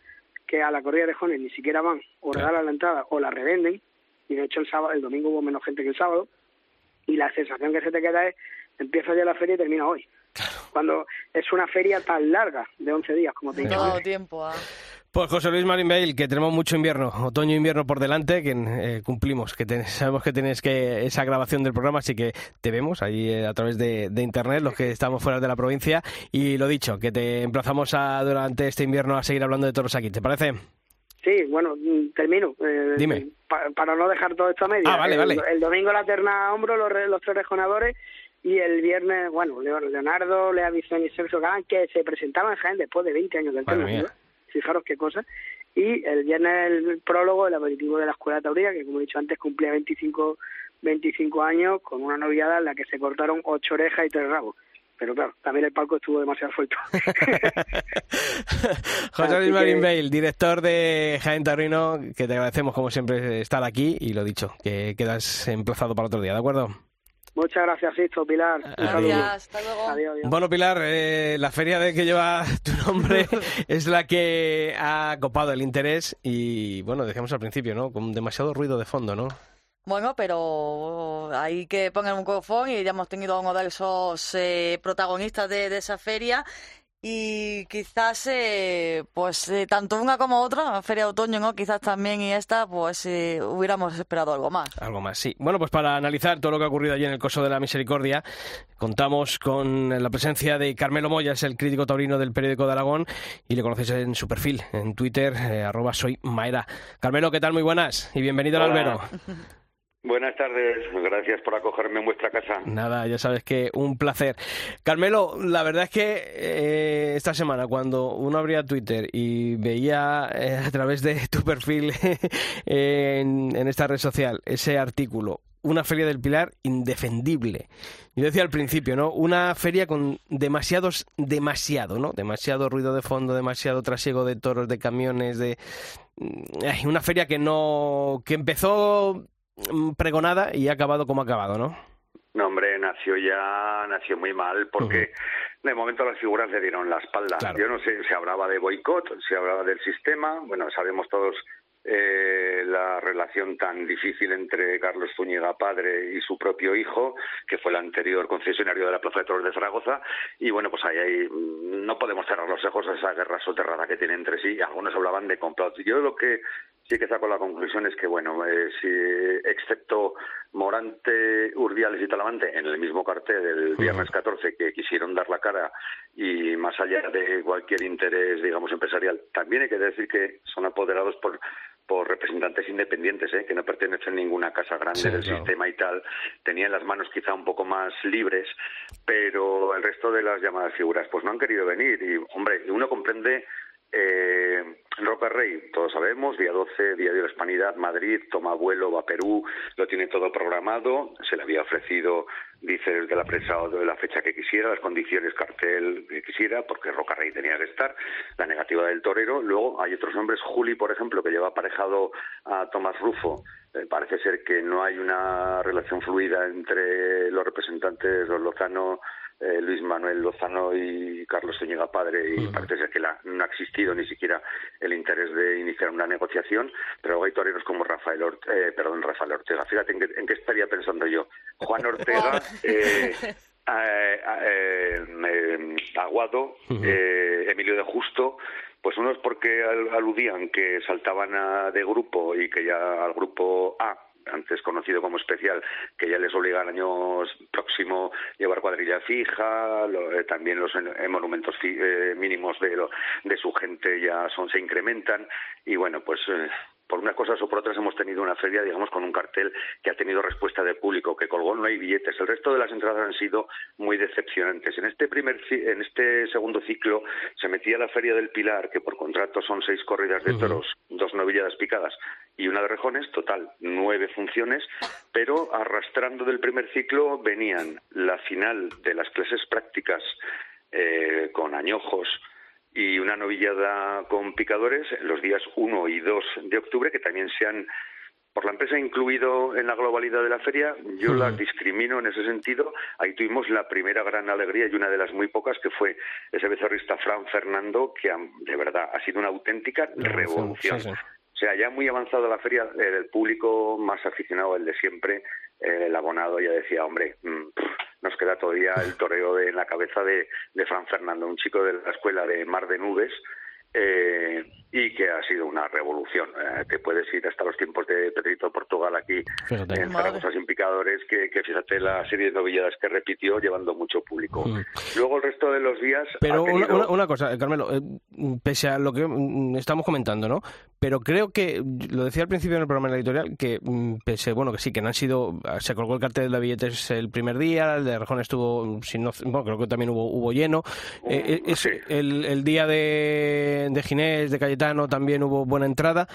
Speaker 8: que a la corrida de rejones ni siquiera van o regalan la entrada o la revenden y de hecho el sábado, el domingo hubo menos gente que el sábado y la sensación que se te queda es empieza ya la feria y termina hoy. Claro. Cuando es una feria tan larga de 11 días como te
Speaker 2: dado tiempo a...
Speaker 1: Pues José Luis Marín Bale, que tenemos mucho invierno, otoño e invierno por delante, que eh, cumplimos, que ten, sabemos que tienes que esa grabación del programa, así que te vemos ahí eh, a través de, de, internet, los que estamos fuera de la provincia, y lo dicho, que te emplazamos a, durante este invierno a seguir hablando de toros aquí, ¿te parece?
Speaker 8: Sí, bueno, mm, termino. Eh,
Speaker 1: Dime.
Speaker 8: Pa, para no dejar todo esto a media.
Speaker 1: Ah, vale, vale.
Speaker 8: El domingo la terna a hombro, los, los tres rejonadores, y el viernes, bueno, Leonardo, Lea Vicente y Sergio Galán, que se presentaban en Jaén después de 20 años del terna. Fijaros qué cosa. Y el viernes el prólogo, el aperitivo de la Escuela Taurina, que como he dicho antes cumplía 25, 25 años, con una noviada en la que se cortaron ocho orejas y tres rabos pero claro, también el palco estuvo demasiado suelto.
Speaker 1: José Luis Marín que... Bale, director de Jaén Taurino, que te agradecemos como siempre estar aquí y lo dicho, que quedas emplazado para otro día, ¿de acuerdo?
Speaker 8: Muchas gracias, Sisto, Pilar.
Speaker 2: Gracias, hasta luego.
Speaker 8: Adiós, adiós.
Speaker 1: Bueno, Pilar, eh, la feria de que lleva tu nombre es la que ha copado el interés y, bueno, decíamos al principio, ¿no? Con demasiado ruido de fondo, ¿no?
Speaker 2: Bueno, pero hay que poner un cofón y ya hemos tenido a uno de esos eh, protagonistas de, de, esa feria y quizás eh, pues eh, tanto una como otra feria de otoño no quizás también y esta pues eh, hubiéramos esperado algo más.
Speaker 1: Algo más sí. Bueno pues para analizar todo lo que ha ocurrido allí en el coso de la misericordia contamos con la presencia de Carmelo Moya es el crítico taurino del periódico de Aragón y le conocéis en su perfil en Twitter arroba soy Maera Carmelo qué tal muy buenas y bienvenido al albero
Speaker 6: Buenas tardes, gracias por acogerme en vuestra casa.
Speaker 1: Nada, ya sabes que un placer. Carmelo, la verdad es que eh, esta semana cuando uno abría Twitter y veía eh, a través de tu perfil en, esta red social ese artículo, una feria del Pilar indefendible. Yo decía al principio, ¿no? Una feria con demasiados, demasiado, ¿no? Demasiado ruido de fondo, demasiado trasiego de toros, de camiones, de... Mm, una feria que no... que empezó pregonada y ha acabado como ha acabado, ¿no?
Speaker 6: No, hombre, nació ya, nació muy mal porque de momento las figuras le dieron la espalda. Yo no sé, se hablaba de boicot, se hablaba del sistema, bueno, sabemos todos eh, la relación tan difícil entre Carlos Zúñiga padre y su propio hijo, que fue el anterior concesionario de la Plaza de Toros de Zaragoza, y bueno, pues ahí, ahí no podemos cerrar los ojos a esa guerra soterrada que tienen entre sí. Algunos hablaban de complot. Yo lo que sí que saco la conclusión es que, bueno, eh, si, excepto Morante, Urdiales y Talamante, en el mismo cartel del viernes 14, que quisieron dar la cara y más allá de cualquier interés, digamos, empresarial, también hay que decir que son apoderados por por representantes independientes, ¿eh? que no pertenecen a ninguna casa grande del sistema y tal, tenían las manos quizá un poco más libres, pero el resto de las llamadas figuras pues no han querido venir y, hombre, uno comprende eh, Roca Rey, todos sabemos, día 12, Día de la Hispanidad, Madrid, toma vuelo, va a Perú, lo tiene todo programado, se le había ofrecido, dice desde la prensa o de la fecha que quisiera, las condiciones cartel que quisiera, porque Roca Rey tenía que estar, la negativa del torero. Luego hay otros nombres, Juli, por ejemplo, que lleva aparejado a Tomás Rufo, eh, parece ser que no hay una relación fluida entre los representantes, los Lozano, eh, Luis Manuel Lozano y Carlos Zúñiga Padre y parece ser que no ha existido ni siquiera el interés de iniciar una negociación, pero hay toreros como Rafael, eh, perdón, Rafael Ortega. Fíjate en qué, estaría pensando yo. Juan Ortega, eh, Aguado, Emilio de Justo, pues unos porque aludían que saltaban de grupo y que ya al grupo A antes conocido como especial, que ya les obliga al año próximo llevar cuadrilla fija, eh, también los monumentos eh, mínimos de, de su gente ya son se incrementan y bueno, pues eh, por unas cosas o por otras hemos tenido una feria, digamos, con un cartel que ha tenido respuesta del público, que colgó no hay billetes. El resto de las entradas han sido muy decepcionantes. En este primer, en este segundo ciclo se metía la feria del Pilar, que por contrato son seis corridas de toros, dos novilladas picadas y una de rejones, total nueve funciones, pero arrastrando del primer ciclo venían la final de las clases prácticas eh, con añojos y una novillada con picadores los días 1 y 2 de octubre, que también se han, por la empresa, incluido en la globalidad de la feria. Yo las discrimino en ese sentido. Ahí tuvimos la primera gran alegría y una de las muy pocas, que fue ese becerrista Fran Fernando, que de verdad ha sido una auténtica revolución. O sea, ya muy avanzado la feria, el público más aficionado, el de siempre, el abonado ya decía, hombre, mm, nos queda todavía el toreo en la cabeza de, de Fran Fernando, un chico de la escuela de Mar de Nubes, eh, y que ha sido una revolución. Eh, te puedes ir hasta los tiempos de Pedrito Portugal aquí en Zaragoza sin picadores, que, que, fíjate la serie de novilladas que repitió llevando mucho público. Mm. Luego el resto de los días...
Speaker 1: Pero una, cosa, eh, Carmelo, eh, pese a lo que mm, estamos comentando, ¿no? Pero creo que, lo decía al principio en el programa editorial, que mm, pese, bueno, que sí, que no han sido... Se colgó el cartel de billetes el primer día, el de Rejón estuvo, si no, bueno, creo que también hubo, hubo lleno. es, el, el día de, de Ginés, de Cayetano, también hubo buena entrada.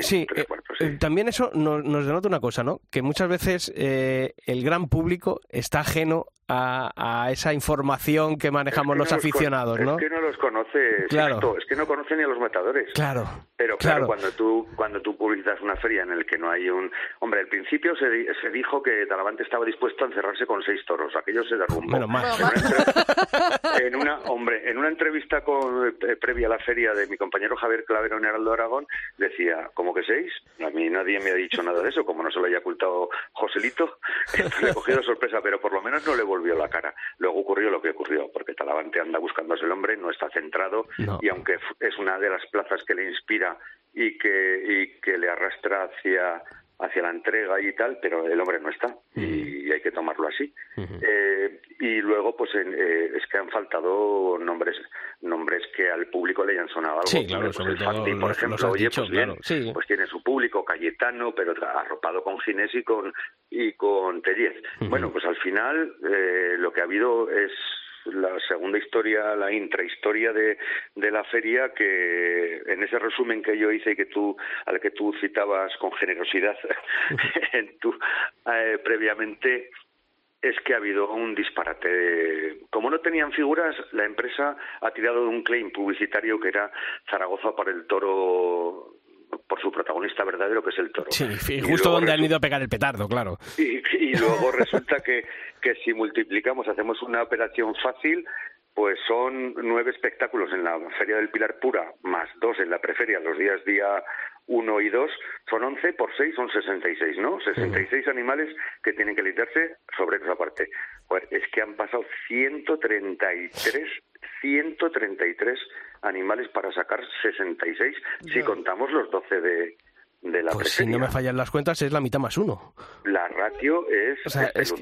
Speaker 1: Sí, eh, eh, también eso nos, denota una cosa, ¿no? Que muchas veces eh, el gran público está ajeno a, esa información que manejamos los aficionados, ¿no?
Speaker 6: Es que no los conoce, claro. es que no conoce ni a los matadores.
Speaker 1: Claro.
Speaker 6: Pero claro, cuando tú cuando tú publicitas una feria en el que no hay un... Hombre, al principio se, se dijo que Talavante estaba dispuesto a encerrarse con seis toros, aquello se derrumbó.
Speaker 1: Bueno, más.
Speaker 6: En, una, hombre, en una entrevista con, eh, previa a la feria de mi compañero Javier Clavero en Heraldo Aragón, decía, ¿cómo que seis? A mí nadie me ha dicho nada de eso, como no se lo haya ocultado Joselito, le he cogido sorpresa, pero por lo menos no le volvió la cara. Luego ocurrió lo que ocurrió, porque Talavante anda buscándose el hombre, no está centrado y aunque es una de las plazas que le inspira y que, y que le arrastra hacia hacia la entrega y tal, pero el hombre no está y hay que tomarlo así. eh, y luego, pues eh, es que han faltado nombres nombres que al público le hayan sonado algo.
Speaker 1: Sí, claro, sobre todo
Speaker 6: por ejemplo, oye,
Speaker 1: dicho,
Speaker 6: pues bien,
Speaker 1: sí.
Speaker 6: pues tiene su público, Cayetano, pero arropado con Ginés y con, y con Tellez. Bueno, pues al final eh, lo que ha habido es la segunda historia, la intrahistoria de, de la feria, que en ese resumen que yo hice y que tú, al que tú citabas con generosidad eh, previamente, es que ha habido un disparate. Como no tenían figuras, la empresa ha tirado de un claim publicitario que era Zaragoza para el toro por su protagonista verdadero, que es el toro.
Speaker 1: Sí, y justo donde han ido a pegar el petardo, claro.
Speaker 6: Y, luego resulta que, que si multiplicamos, hacemos una operación fácil, pues son nueve espectáculos en la Feria del Pilar Pura, más dos en la Preferia, los días día uno y dos son 11 por seis son 66, ¿no? 66 animales que tienen que lidiarse sobre esa parte. Joder, es que han pasado 133, 133 animales para sacar 66, si contamos los 12 de, de la
Speaker 1: Pues si no me fallan las cuentas es la mitad más uno.
Speaker 6: La ratio es
Speaker 1: O sea, es,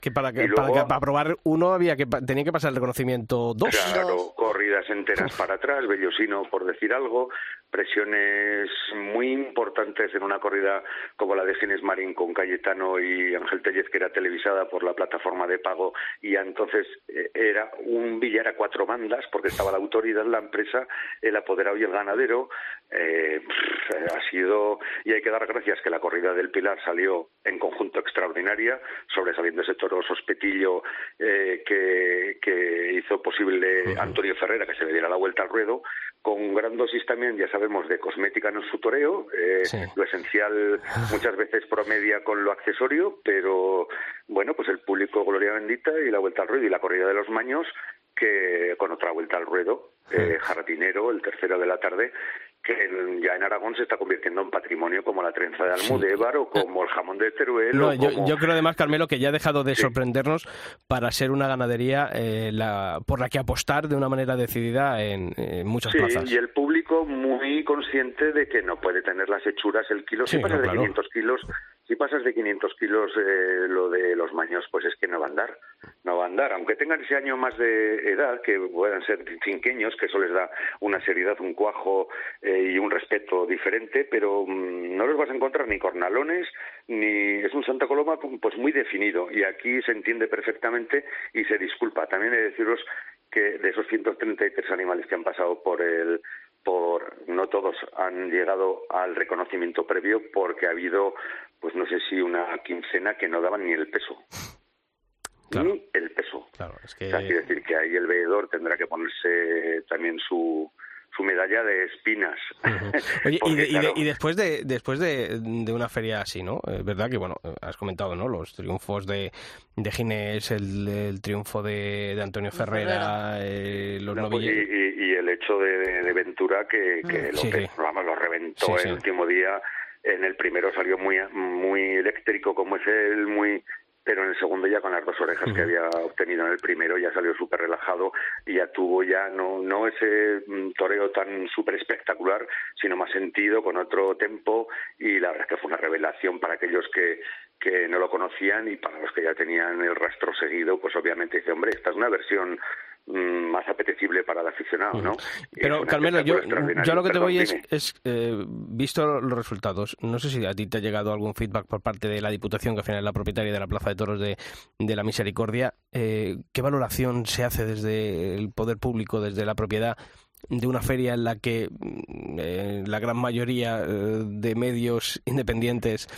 Speaker 1: que para, que, para,
Speaker 6: luego-
Speaker 1: que- para probar uno había que tenía que pasar el reconocimiento dos.
Speaker 6: Claro, corridas enteras para atrás, Bellosino por decir algo, presiones muy importantes en una corrida como la de Ginés Marín con Cayetano y Ángel Tellez, que era televisada por la plataforma de pago, y entonces eh, era un billar a cuatro bandas, porque estaba la autoridad, la empresa, el apoderado y el ganadero. Eh, pff, ha sido, y hay que dar gracias que la corrida del Pilar salió en conjunto extraordinaria, sobresaliendo ese toro sospetillo eh, que, que hizo posible Antonio Ferrera que se le diera la vuelta al ruedo, con gran dosis también, ya sabemos, de cosmética en su toreo, eh,
Speaker 1: Sí.
Speaker 6: lo esencial muchas veces promedia con lo accesorio, pero bueno, pues el público Gloria Bendita y la vuelta al ruedo y la corrida de los maños, que con otra vuelta al ruedo, eh, Jardinero, el tercero de la tarde, que ya en Aragón se está convirtiendo en patrimonio como la trenza de Almudévar o como el jamón de Teruel.
Speaker 1: No,
Speaker 6: o
Speaker 1: yo,
Speaker 6: como-
Speaker 1: yo creo además, Carmelo, que ya ha dejado de
Speaker 6: Sí.
Speaker 1: sorprendernos para ser una ganadería eh, la, por la que apostar de una manera decidida en, en muchas
Speaker 6: Sí,
Speaker 1: plazas.
Speaker 6: y el público muy consciente de que no puede tener las hechuras el kilo. Si pasas
Speaker 1: no,
Speaker 6: de
Speaker 1: claro.
Speaker 6: 500 kilos, si pasas de 500 kilos eh, lo de los maños, pues es que no va a andar. No va a andar. Aunque tengan ese año más de edad, que puedan ser cinqueños, que eso les da una seriedad, un cuajo eh, y un respeto diferente, pero mm, no los vas a encontrar ni cornalones, ni es un Santa Coloma pues muy definido. Y aquí se entiende perfectamente y se disculpa. También he de deciros que de esos 133 animales que han pasado por el por no todos han llegado al reconocimiento previo porque ha habido pues no sé si una quincena que no daban ni el peso
Speaker 1: Claro.
Speaker 6: ni el peso
Speaker 1: Claro, es que...
Speaker 6: o sea, quiere decir que ahí el veedor tendrá que ponerse también su su medalla de espinas
Speaker 1: Oye, y,
Speaker 6: Porque,
Speaker 1: de- y de-
Speaker 6: claro,
Speaker 1: y después de después de, de una feria así, ¿no? Es verdad que, bueno, has comentado, ¿no? Los triunfos de, de Ginés, el, el triunfo de, de Antonio Ferrera, eh, los
Speaker 6: No, pues, y,
Speaker 1: novillos...
Speaker 6: y- y el hecho de, Ventura que, que lo,
Speaker 1: Sí,
Speaker 6: que,
Speaker 1: sí.
Speaker 6: vamos, lo reventó
Speaker 1: Sí,
Speaker 6: el
Speaker 1: sí.
Speaker 6: último día. En el primero salió muy muy eléctrico como es él, muy pero en el segundo ya con las dos orejas que había obtenido en el primero ya salió súper relajado y ya tuvo ya no no ese mm, toreo tan súper espectacular sino más sentido con otro tempo y la verdad es que fue una revelación para aquellos que que no lo conocían y para los que ya tenían el rastro seguido pues obviamente dice hombre esta es una versión más apetecible para el aficionado ¿no?
Speaker 1: Pero, Carmelo, yo,
Speaker 6: extraordinario.
Speaker 1: yo lo que te voy es, es eh, visto los resultados, no sé si a ti te ha llegado algún feedback por parte de la Diputación, que al final es la propietaria de la Plaza de Toros de, de la Misericordia, eh, ¿qué valoración se hace desde el poder público, desde la propiedad, de una feria en la que mm, eh, la gran mayoría eh, de medios independientes,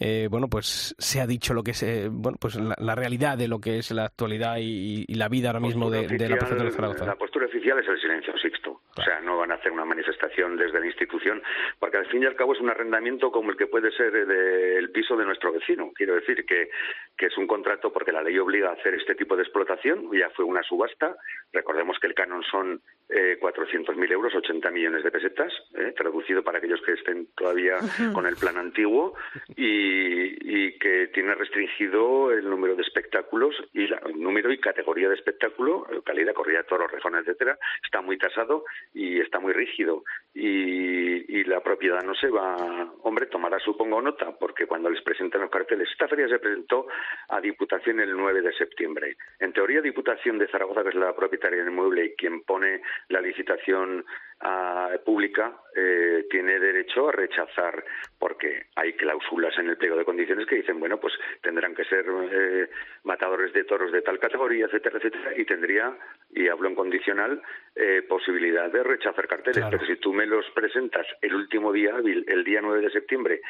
Speaker 1: eh, bueno, pues se ha dicho lo que es, eh, bueno, pues la, la realidad de lo que es la actualidad y, y la vida ahora mismo de,
Speaker 6: Postura
Speaker 1: de la de
Speaker 6: oficial-
Speaker 1: Zaragoza?
Speaker 6: La postura oficial es el silencio, Sixto. O sea, no van a hacer una manifestación desde la institución, porque al fin y al cabo es un arrendamiento como el que puede ser el piso de nuestro vecino. Quiero decir que, que es un contrato porque la ley obliga a hacer este tipo de explotación. Ya fue una subasta. Recordemos que el canon son eh, 400.000 euros, 80 millones de pesetas, eh, traducido para aquellos que estén todavía con el plan antiguo, y, y, que tiene restringido el número de espectáculos y la, el número y categoría de espectáculo, calidad, corrida de toros, rejones, etcétera, está muy tasado y está muy rígido. Y, y la propiedad no se va, hombre, tomará supongo nota, porque cuando les presentan los carteles, esta feria se presentó a Diputación el 9 de septiembre. En teoría, Diputación de Zaragoza, que es la propietaria del inmueble y quien pone la licitación uh, pública, eh, tiene derecho a rechazar, porque hay cláusulas en el pliego de condiciones que dicen, bueno, pues tendrán que ser eh, matadores de toros de tal categoría, etcétera, etcétera, y tendría, y hablo en condicional, eh, posibilidad de rechazar carteles. Claro. Pero si tú me los presentas el último día hábil, el día 9 de septiembre,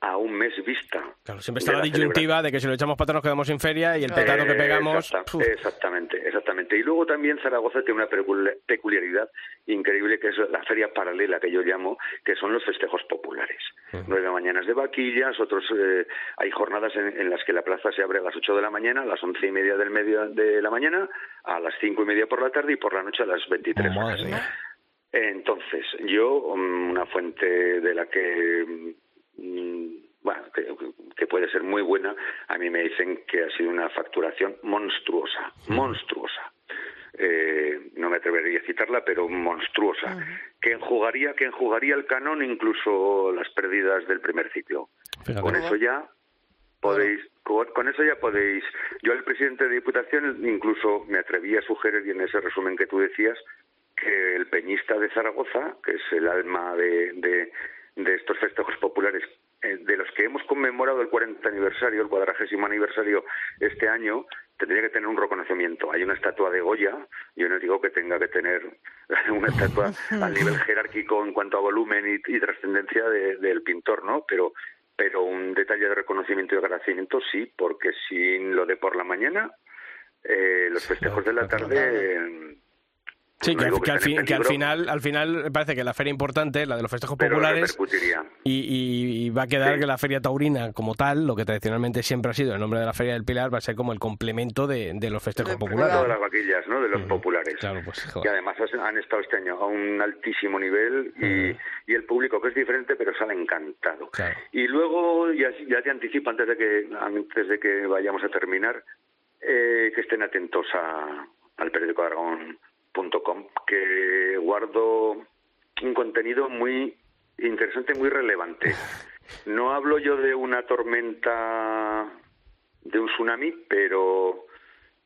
Speaker 6: a un mes vista.
Speaker 1: Claro, siempre está la, disyuntiva de que si lo echamos para atrás nos quedamos sin feria y el pecado que pegamos...
Speaker 6: Exacta, exactamente, exactamente. Y luego también Zaragoza tiene una peculiaridad increíble que es la feria paralela que yo llamo, que son los festejos populares. Uh -huh. Nueve mañanas de vaquillas, otros eh, hay jornadas en, en, las que la plaza se abre a las ocho de la mañana, a las once y media del medio de la mañana, a las cinco y media por la tarde y por la noche a las veintitrés
Speaker 1: oh,
Speaker 6: horas. Entonces, yo, una fuente de la que bueno, que, que, puede ser muy buena, a mí me dicen que ha sido una facturación monstruosa, monstruosa. Eh, no me atrevería a citarla, pero monstruosa, uh -huh. que enjugaría, que enjugaría el canon incluso las pérdidas del primer ciclo. Fíjate. Con eso ya podéis, con, eso ya podéis. Yo al presidente de Diputación incluso me atreví a sugerir, y en ese resumen que tú decías, que el peñista de Zaragoza, que es el alma de, de de estos festejos populares eh, de los que hemos conmemorado el 40 aniversario, el cuadragésimo aniversario este año, tendría que tener un reconocimiento. Hay una estatua de Goya, yo no digo que tenga que tener una estatua a nivel jerárquico en cuanto a volumen y, y trascendencia de, del pintor, ¿no? Pero pero un detalle de reconocimiento y agradecimiento sí, porque sin lo de por la mañana, eh, los festejos de la tarde
Speaker 1: Sí, que, que, al fin, que, al final, al final me parece que la feria importante, la de los festejos populares, y, y, y, va a quedar sí. que la feria taurina como tal, lo que tradicionalmente siempre ha sido el nombre de la feria del Pilar, va a ser como el complemento de, de los festejos de, populares.
Speaker 6: De las vaquillas, ¿no? De los uh -huh. populares.
Speaker 1: Claro, pues,
Speaker 6: que además han estado este año a un altísimo nivel y, uh -huh. y el público que es diferente, pero sale encantado.
Speaker 1: Claro.
Speaker 6: Y luego, ya, ya te anticipo antes de que antes de que vayamos a terminar, eh, que estén atentos a, al periódico Aragón Com, que guardo un contenido muy interesante, muy relevante. No hablo yo de una tormenta, de un tsunami, pero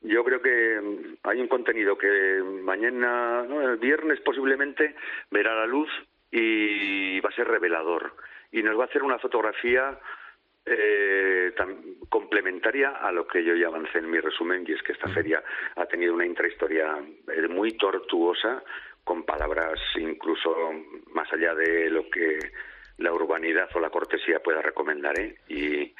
Speaker 6: yo creo que hay un contenido que mañana, no, el viernes posiblemente, verá la luz y va a ser revelador. Y nos va a hacer una fotografía eh, tan, complementaria a lo que yo ya avancé en mi resumen, y es que esta feria ha tenido una intrahistoria eh, muy tortuosa, con palabras incluso más allá de lo que la urbanidad o la cortesía pueda recomendar, ¿eh? Y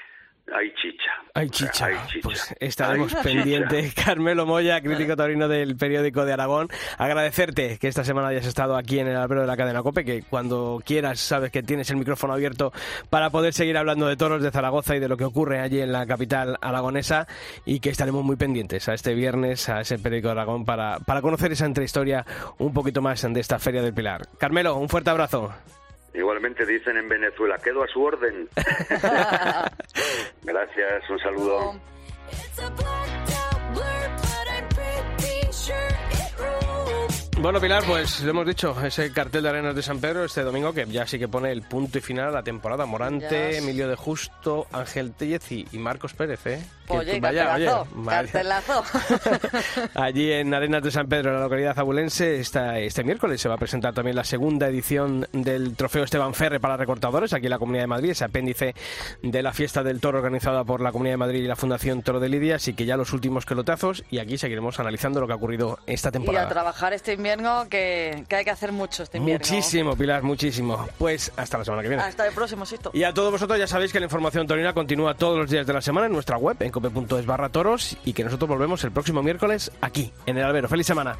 Speaker 6: hay chicha.
Speaker 1: Hay chicha.
Speaker 6: Hay.
Speaker 1: Pues estaremos pendientes. Carmelo Moya, crítico taurino del periódico de Aragón. Agradecerte que esta semana hayas estado aquí en el albero de la cadena COPE, que cuando quieras sabes que tienes el micrófono abierto para poder seguir hablando de toros de Zaragoza y de lo que ocurre allí en la capital aragonesa y que estaremos muy pendientes a este viernes, a ese periódico de Aragón, para, para conocer esa entrehistoria un poquito más de esta Feria del Pilar. Carmelo, un fuerte abrazo.
Speaker 6: Igualmente dicen en Venezuela, quedo a su orden. Gracias, un saludo.
Speaker 1: Bueno, Pilar, pues lo hemos dicho, ese cartel de Arenas de San Pedro este domingo que ya sí que pone el punto y final a la temporada. Morante, yes. Emilio de Justo, Ángel Tellez y, y Marcos Pérez, ¿eh?
Speaker 2: Oye, vaya, cartelazo, oye, cartelazo.
Speaker 1: Allí en Arenas de San Pedro, en la localidad abulense, este miércoles se va a presentar también la segunda edición del Trofeo Esteban Ferre para recortadores aquí en la Comunidad de Madrid, ese apéndice de la fiesta del toro organizada por la Comunidad de Madrid y la Fundación Toro de Lidia, así que ya los últimos pelotazos y aquí seguiremos analizando lo que ha ocurrido esta temporada.
Speaker 2: Y a trabajar este invierno, que, que hay que hacer mucho este invierno.
Speaker 1: Muchísimo, Pilar, muchísimo. Pues hasta la semana que viene.
Speaker 2: Hasta el próximo, Sisto.
Speaker 1: Y a todos vosotros ya sabéis que la información torina continúa todos los días de la semana en nuestra web, en cope.es barra toros y que nosotros volvemos el próximo miércoles aquí, en el albero. ¡Feliz semana!